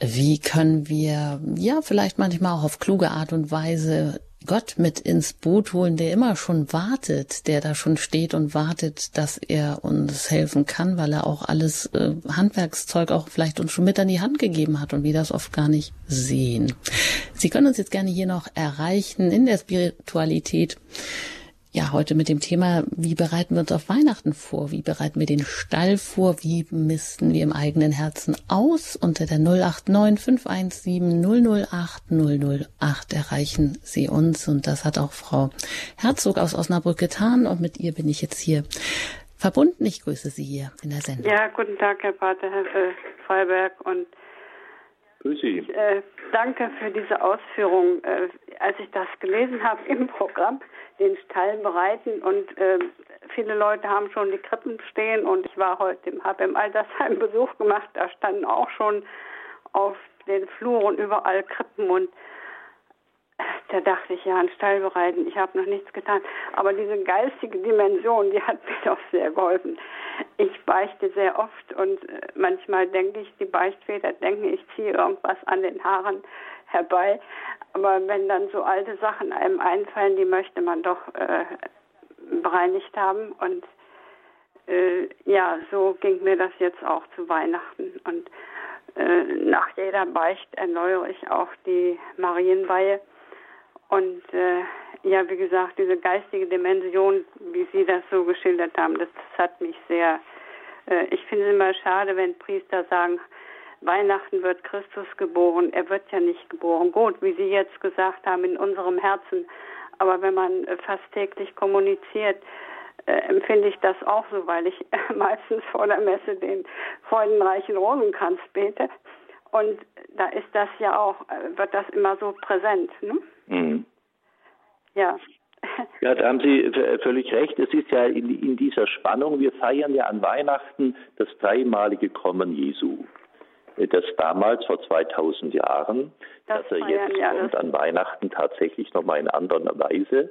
wie können wir, ja, vielleicht manchmal auch auf kluge Art und Weise Gott mit ins Boot holen, der immer schon wartet, der da schon steht und wartet, dass er uns helfen kann, weil er auch alles äh, Handwerkszeug auch vielleicht uns schon mit an die Hand gegeben hat und wir das oft gar nicht sehen. Sie können uns jetzt gerne hier noch erreichen in der Spiritualität ja, heute mit dem Thema, wie bereiten wir uns auf Weihnachten vor? Wie bereiten wir den Stall vor? Wie missten wir im eigenen Herzen aus? Unter der 089 517 008 008 erreichen Sie uns. Und das hat auch Frau Herzog aus Osnabrück getan. Und mit ihr bin ich jetzt hier verbunden. Ich grüße Sie hier in der Sendung. Ja, guten Tag, Herr Pater, Herr Freiberg. Und Grüß Sie. Äh, danke für diese Ausführung. Äh, als ich das gelesen habe im Programm, den Stall bereiten und äh, viele Leute haben schon die Krippen stehen und ich war heute, habe im Altersheim Besuch gemacht, da standen auch schon auf den Fluren überall Krippen und da dachte ich, ja, einen Stall bereiten, ich habe noch nichts getan. Aber diese geistige Dimension, die hat mir doch sehr geholfen. Ich beichte sehr oft und äh, manchmal denke ich, die Beichtväter denken, ich ziehe irgendwas an den Haaren herbei. Aber wenn dann so alte Sachen einem einfallen, die möchte man doch äh, bereinigt haben. Und äh, ja, so ging mir das jetzt auch zu Weihnachten. Und äh, nach jeder Beicht erneuere ich auch die Marienweihe. Und äh, ja, wie gesagt, diese geistige Dimension, wie Sie das so geschildert haben, das, das hat mich sehr, äh, ich finde es immer schade, wenn Priester sagen, Weihnachten wird Christus geboren. Er wird ja nicht geboren. Gut, wie Sie jetzt gesagt haben, in unserem Herzen. Aber wenn man äh, fast täglich kommuniziert, äh, empfinde ich das auch so, weil ich äh, meistens vor der Messe den freudenreichen Rosenkranz bete. Und da ist das ja auch, äh, wird das immer so präsent. Ne? Mhm. Ja. Ja, da haben Sie völlig recht. Es ist ja in, in dieser Spannung, wir feiern ja an Weihnachten das dreimalige Kommen Jesu. Das damals vor 2000 Jahren, das dass er jetzt ja, kommt an Weihnachten tatsächlich nochmal in anderer Weise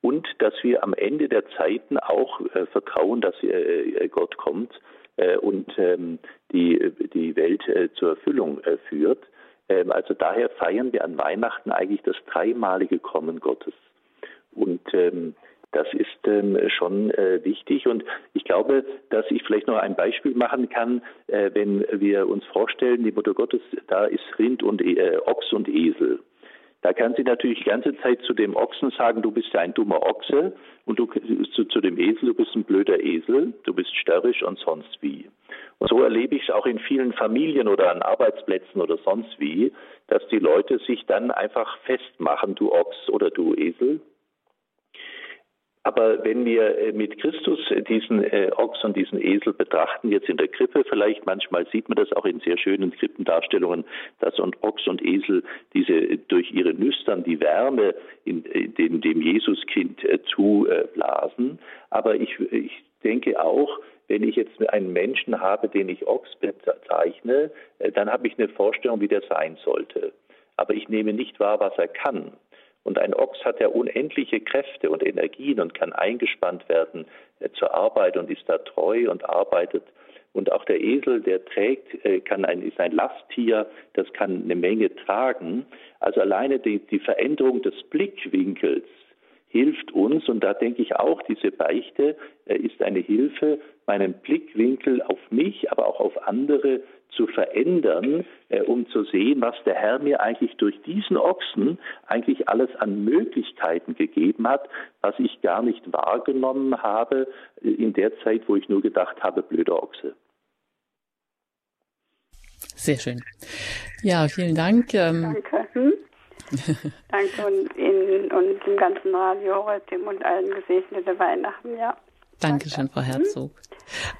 und dass wir am Ende der Zeiten auch äh, vertrauen, dass äh, Gott kommt äh, und ähm, die, die Welt äh, zur Erfüllung äh, führt. Ähm, also daher feiern wir an Weihnachten eigentlich das dreimalige Kommen Gottes. Und ähm, das ist ähm, schon äh, wichtig und ich glaube, dass ich vielleicht noch ein Beispiel machen kann, äh, wenn wir uns vorstellen, die Mutter Gottes, da ist Rind und äh, Ochs und Esel. Da kann sie natürlich die ganze Zeit zu dem Ochsen sagen, du bist ein dummer Ochse und du zu, zu dem Esel, du bist ein blöder Esel, du bist störrisch und sonst wie. Und so erlebe ich es auch in vielen Familien oder an Arbeitsplätzen oder sonst wie, dass die Leute sich dann einfach festmachen, du Ochs oder du Esel, aber wenn wir äh, mit Christus äh, diesen äh, Ochs und diesen Esel betrachten, jetzt in der Krippe vielleicht, manchmal sieht man das auch in sehr schönen Krippendarstellungen, dass Ochs und Esel diese durch ihre Nüstern die Wärme in, dem, dem Jesuskind zublasen. Aber ich, ich denke auch, wenn ich jetzt einen Menschen habe, den ich Ochs bezeichne, dann habe ich eine Vorstellung, wie der sein sollte. Aber ich nehme nicht wahr, was er kann. Und ein Ochs hat ja unendliche Kräfte und Energien und kann eingespannt werden äh, zur Arbeit und ist da treu und arbeitet. Und auch der Esel, der trägt, äh, kann ein, ist ein Lasttier, das kann eine Menge tragen. Also alleine die, die Veränderung des Blickwinkels hilft uns, und da denke ich auch, diese Beichte äh, ist eine Hilfe, meinen Blickwinkel auf mich, aber auch auf andere zu verändern, äh, um zu sehen, was der Herr mir eigentlich durch diesen Ochsen eigentlich alles an Möglichkeiten gegeben hat, was ich gar nicht wahrgenommen habe äh, in der Zeit, wo ich nur gedacht habe, blöder Ochse. Sehr schön. Ja, vielen Dank. Ähm, Danke. Hm? Danke und Ihnen und dem ganzen Radio heute und allen gesegnete Weihnachten, ja. Dankeschön, Frau Herzog.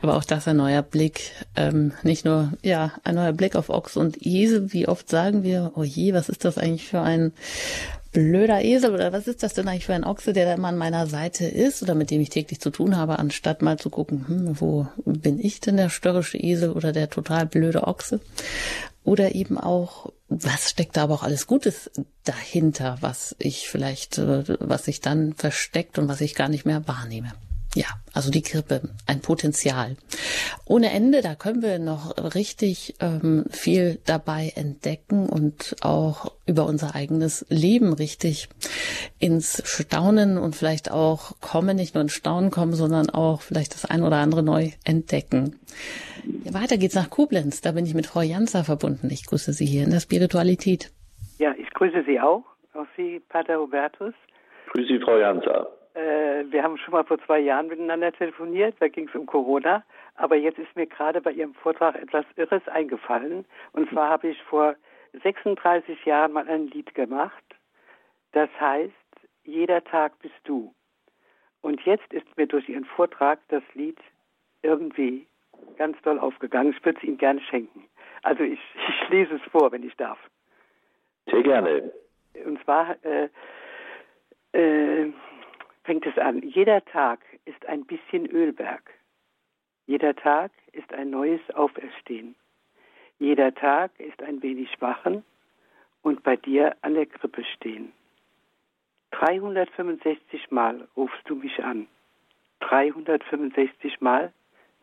Aber auch das ein neuer Blick, ähm, nicht nur, ja, ein neuer Blick auf Ochs und Esel. Wie oft sagen wir, oh je, was ist das eigentlich für ein blöder Esel oder was ist das denn eigentlich für ein Ochse, der da immer an meiner Seite ist oder mit dem ich täglich zu tun habe, anstatt mal zu gucken, hm, wo bin ich denn der störrische Esel oder der total blöde Ochse? Oder eben auch, was steckt da aber auch alles Gutes dahinter, was ich vielleicht, äh, was sich dann versteckt und was ich gar nicht mehr wahrnehme. Ja, also die Grippe, ein Potenzial. Ohne Ende, da können wir noch richtig ähm, viel dabei entdecken und auch über unser eigenes Leben richtig ins Staunen und vielleicht auch kommen, nicht nur ins Staunen kommen, sondern auch vielleicht das ein oder andere neu entdecken. Ja, weiter geht's nach Koblenz. Da bin ich mit Frau Janzer verbunden. Ich grüße Sie hier in der Spiritualität. Ja, ich grüße Sie auch. Auch Sie, Pater Hubertus. Grüße Sie, Frau Janzer. Äh, wir haben schon mal vor zwei Jahren miteinander telefoniert, da ging es um Corona. Aber jetzt ist mir gerade bei Ihrem Vortrag etwas Irres eingefallen. Und zwar habe ich vor 36 Jahren mal ein Lied gemacht. Das heißt, jeder Tag bist du. Und jetzt ist mir durch Ihren Vortrag das Lied irgendwie ganz doll aufgegangen. Ich würde es Ihnen gerne schenken. Also ich, ich lese es vor, wenn ich darf. Sehr gerne. Und zwar äh, äh, fängt es an. Jeder Tag ist ein bisschen Ölberg. Jeder Tag ist ein neues Auferstehen. Jeder Tag ist ein wenig wachen und bei dir an der Krippe stehen. 365 Mal rufst du mich an. 365 Mal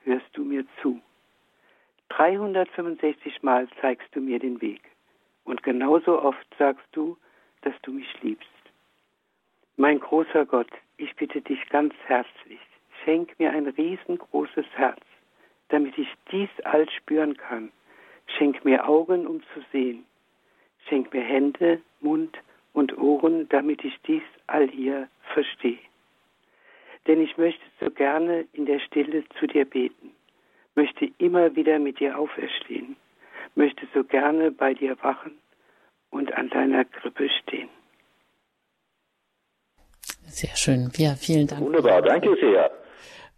hörst du mir zu. 365 Mal zeigst du mir den Weg. Und genauso oft sagst du, dass du mich liebst. Mein großer Gott, ich bitte dich ganz herzlich, schenk mir ein riesengroßes Herz, damit ich dies all spüren kann. Schenk mir Augen, um zu sehen. Schenk mir Hände, Mund und Ohren, damit ich dies all hier verstehe. Denn ich möchte so gerne in der Stille zu dir beten, möchte immer wieder mit dir auferstehen, möchte so gerne bei dir wachen und an deiner Krippe stehen. Sehr schön. Ja, vielen Dank. Wunderbar, danke sehr.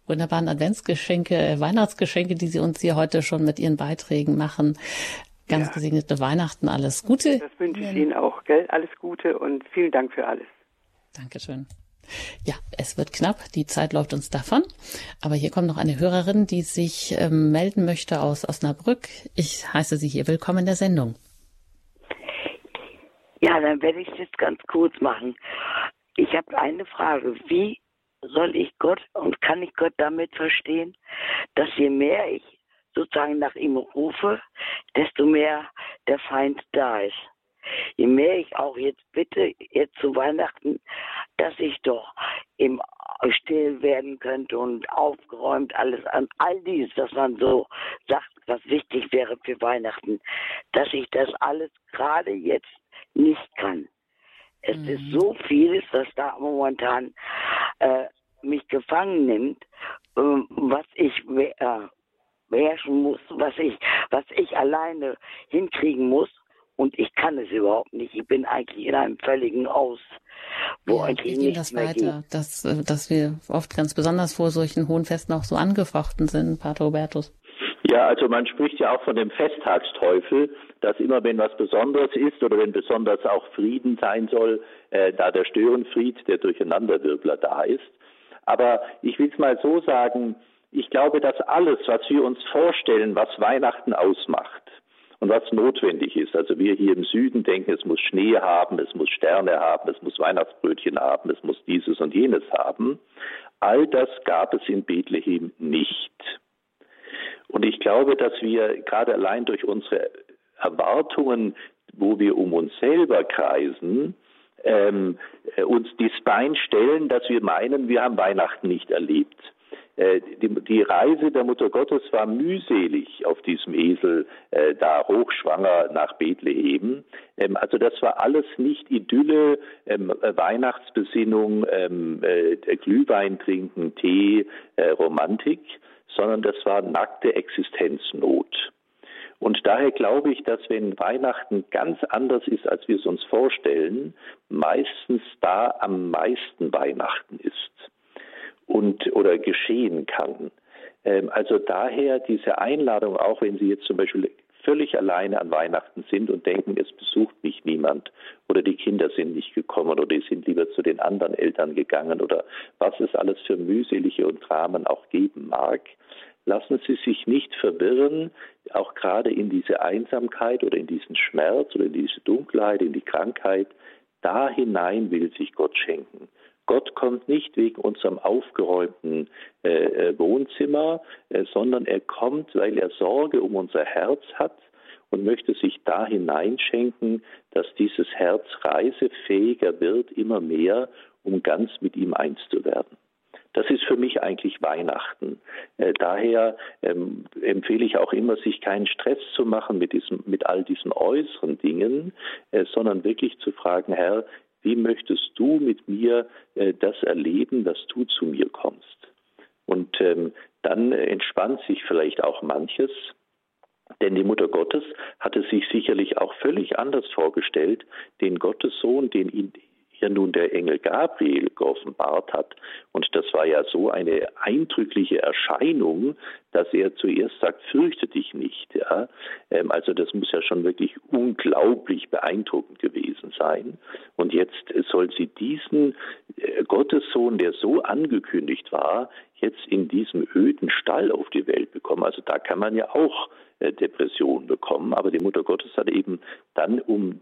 Wunderbaren Adventsgeschenke, äh, Weihnachtsgeschenke, die Sie uns hier heute schon mit Ihren Beiträgen machen. Ganz ja. gesegnete Weihnachten, alles Gute. Das wünsche ich Ihnen auch, gell? Alles Gute und vielen Dank für alles. Dankeschön. Ja, es wird knapp, die Zeit läuft uns davon. Aber hier kommt noch eine Hörerin, die sich ähm, melden möchte aus Osnabrück. Ich heiße Sie hier willkommen in der Sendung. Ja, dann werde ich es jetzt ganz kurz machen. Ich habe eine Frage. Wie soll ich Gott und kann ich Gott damit verstehen, dass je mehr ich sozusagen nach ihm rufe, desto mehr der Feind da ist? je mehr ich auch jetzt bitte, jetzt zu Weihnachten, dass ich doch im still werden könnte und aufgeräumt alles an all dies, was man so sagt, was wichtig wäre für Weihnachten, dass ich das alles gerade jetzt nicht kann. Es mhm. ist so vieles, was da momentan äh, mich gefangen nimmt, äh, was ich äh, beherrschen muss, was ich, was ich alleine hinkriegen muss und ich kann es überhaupt nicht. Ich bin eigentlich in einem völligen Aus, wo ja, eigentlich nichts das mehr weiter, geht. Dass, äh, dass wir oft ganz besonders vor solchen hohen Festen auch so angefochten sind, Pater Hubertus. Ja, also man spricht ja auch von dem Festtagsteufel, dass immer wenn was Besonderes ist oder wenn besonders auch Frieden sein soll, äh, da der Störenfried, der Durcheinanderwirbler da ist. Aber ich will es mal so sagen, ich glaube, dass alles, was wir uns vorstellen, was Weihnachten ausmacht, und was notwendig ist. Also wir hier im Süden denken, es muss Schnee haben, es muss Sterne haben, es muss Weihnachtsbrötchen haben, es muss dieses und jenes haben. All das gab es in Bethlehem nicht. Und ich glaube, dass wir gerade allein durch unsere Erwartungen, wo wir um uns selber kreisen, ähm, uns das Bein stellen, dass wir meinen, wir haben Weihnachten nicht erlebt. Äh, die, die, Reise der Mutter Gottes war mühselig auf diesem Esel äh, da hochschwanger nach Bethlehem. Ähm, also das war alles nicht Idylle, ähm, Weihnachtsbesinnung, ähm, äh, Glühwein trinken, Tee, äh, Romantik, sondern das war nackte Existenznot. Und daher glaube ich, dass wenn Weihnachten ganz anders ist, als wir es uns vorstellen, meistens da am meisten Weihnachten ist und oder geschehen kann. Ähm, also daher diese Einladung, auch wenn Sie jetzt zum Beispiel völlig alleine an Weihnachten sind und denken, es besucht mich niemand oder die Kinder sind nicht gekommen oder die sind lieber zu den anderen Eltern gegangen oder was es alles für mühselige und Dramen auch geben mag. Lassen Sie sich nicht verwirren, auch gerade in diese Einsamkeit oder in diesen Schmerz oder in diese Dunkelheit, in die Krankheit. Da hinein will sich Gott schenken. Gott kommt nicht wegen unserem aufgeräumten äh, äh, Wohnzimmer, äh, sondern er kommt, weil er Sorge um unser Herz hat und möchte sich da hineinschenken, dass dieses Herz reisefähiger wird, immer mehr, um ganz mit ihm eins zu werden. Das ist für mich eigentlich Weihnachten. Äh, daher ähm, empfehle ich auch immer, sich keinen Stress zu machen mit, diesem, mit all diesen äußeren Dingen, äh, sondern wirklich zu fragen, Herr, wie möchtest du mit mir äh, das erleben, dass du zu mir kommst? Und ähm, dann entspannt sich vielleicht auch manches, denn die Mutter Gottes hatte sich sicherlich auch völlig anders vorgestellt, den Gottessohn, den hier nun der Engel Gabriel geoffenbart hat. Und das war ja so eine eindrückliche Erscheinung, dass er zuerst sagt, fürchte dich nicht. Ja? Ähm, also das muss ja schon wirklich unglaublich beeindruckend gewesen sein. Und jetzt soll sie diesen äh, Gottessohn, der so angekündigt war, jetzt in diesem öden Stall auf die Welt bekommen. Also da kann man ja auch äh, Depressionen bekommen. Aber die Mutter Gottes hat eben dann um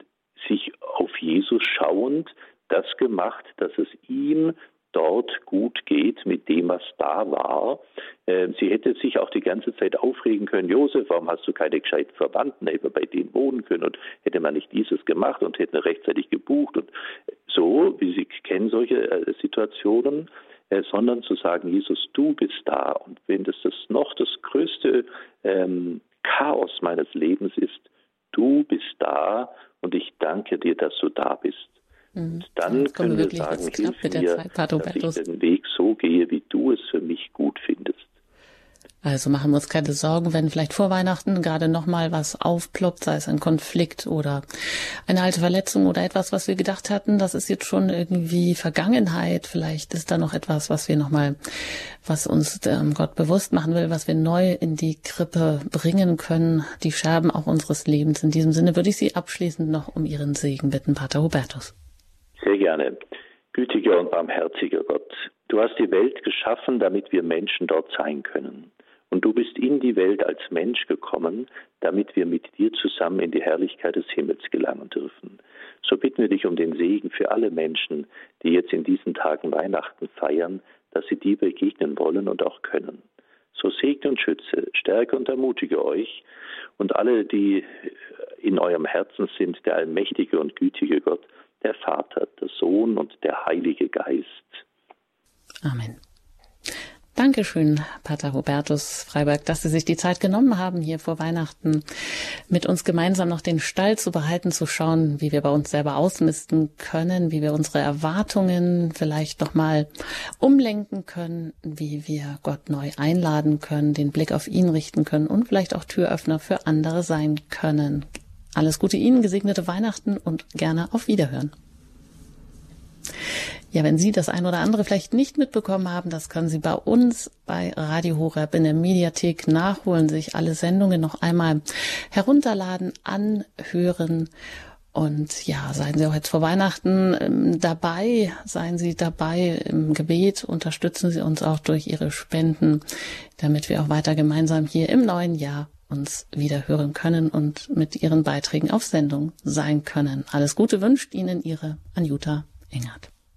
sich auf Jesus schauend das gemacht, dass es ihm dort gut geht mit dem, was da war. Ähm, sie hätte sich auch die ganze Zeit aufregen können, Josef, warum hast du keine gescheiten Verwandten, hätte bei denen wohnen können und hätte man nicht dieses gemacht und hätte rechtzeitig gebucht und so, wie Sie kennen solche äh, Situationen, äh, sondern zu sagen, Jesus, du bist da und wenn das, das noch das größte ähm, Chaos meines Lebens ist, du bist da und ich danke dir, dass du da bist. Und dann können wir sagen, hilf mir, Zeit, dass ich den Weg so gehe, wie du es für mich gut findest. Also machen wir uns keine Sorgen, wenn vielleicht vor Weihnachten gerade noch mal was aufploppt, sei es ein Konflikt oder eine alte Verletzung oder etwas, was wir gedacht hatten, das ist jetzt schon irgendwie Vergangenheit. Vielleicht ist da noch etwas, was wir noch mal, was uns ähm, Gott bewusst machen will, was wir neu in die Krippe bringen können, die Scherben auch unseres Lebens. In diesem Sinne würde ich Sie abschließend noch um Ihren Segen bitten, Pater Hubertus. Sehr gerne. Gütiger und barmherziger Gott, du hast die Welt geschaffen, damit wir Menschen dort sein können. Und du bist in die Welt als Mensch gekommen, damit wir mit dir zusammen in die Herrlichkeit des Himmels gelangen dürfen. So bitten wir dich um den Segen für alle Menschen, die jetzt in diesen Tagen Weihnachten feiern, dass sie dir begegnen wollen und auch können. So segne und schütze, stärke und ermutige euch und alle, die in eurem Herzen sind, der allmächtige und gütige Gott, der Vater, der Sohn und der Heilige Geist. Amen. Dankeschön, Pater Hubertus Freiberg, dass Sie sich die Zeit genommen haben, hier vor Weihnachten mit uns gemeinsam noch den Stall zu behalten, zu schauen, wie wir bei uns selber ausmisten können, wie wir unsere Erwartungen vielleicht nochmal umlenken können, wie wir Gott neu einladen können, den Blick auf ihn richten können und vielleicht auch Türöffner für andere sein können. Alles Gute Ihnen, gesegnete Weihnachten und gerne auf Wiederhören. Ja, wenn Sie das ein oder andere vielleicht nicht mitbekommen haben, das können Sie bei uns bei Radio Horeb in der Mediathek nachholen, sich alle Sendungen noch einmal herunterladen, anhören. Und ja, seien Sie auch jetzt vor Weihnachten ähm, dabei, seien Sie dabei im Gebet, unterstützen Sie uns auch durch Ihre Spenden, damit wir auch weiter gemeinsam hier im neuen Jahr uns wieder hören können und mit Ihren Beiträgen auf Sendung sein können. Alles Gute wünscht Ihnen Ihre Anjuta Engert.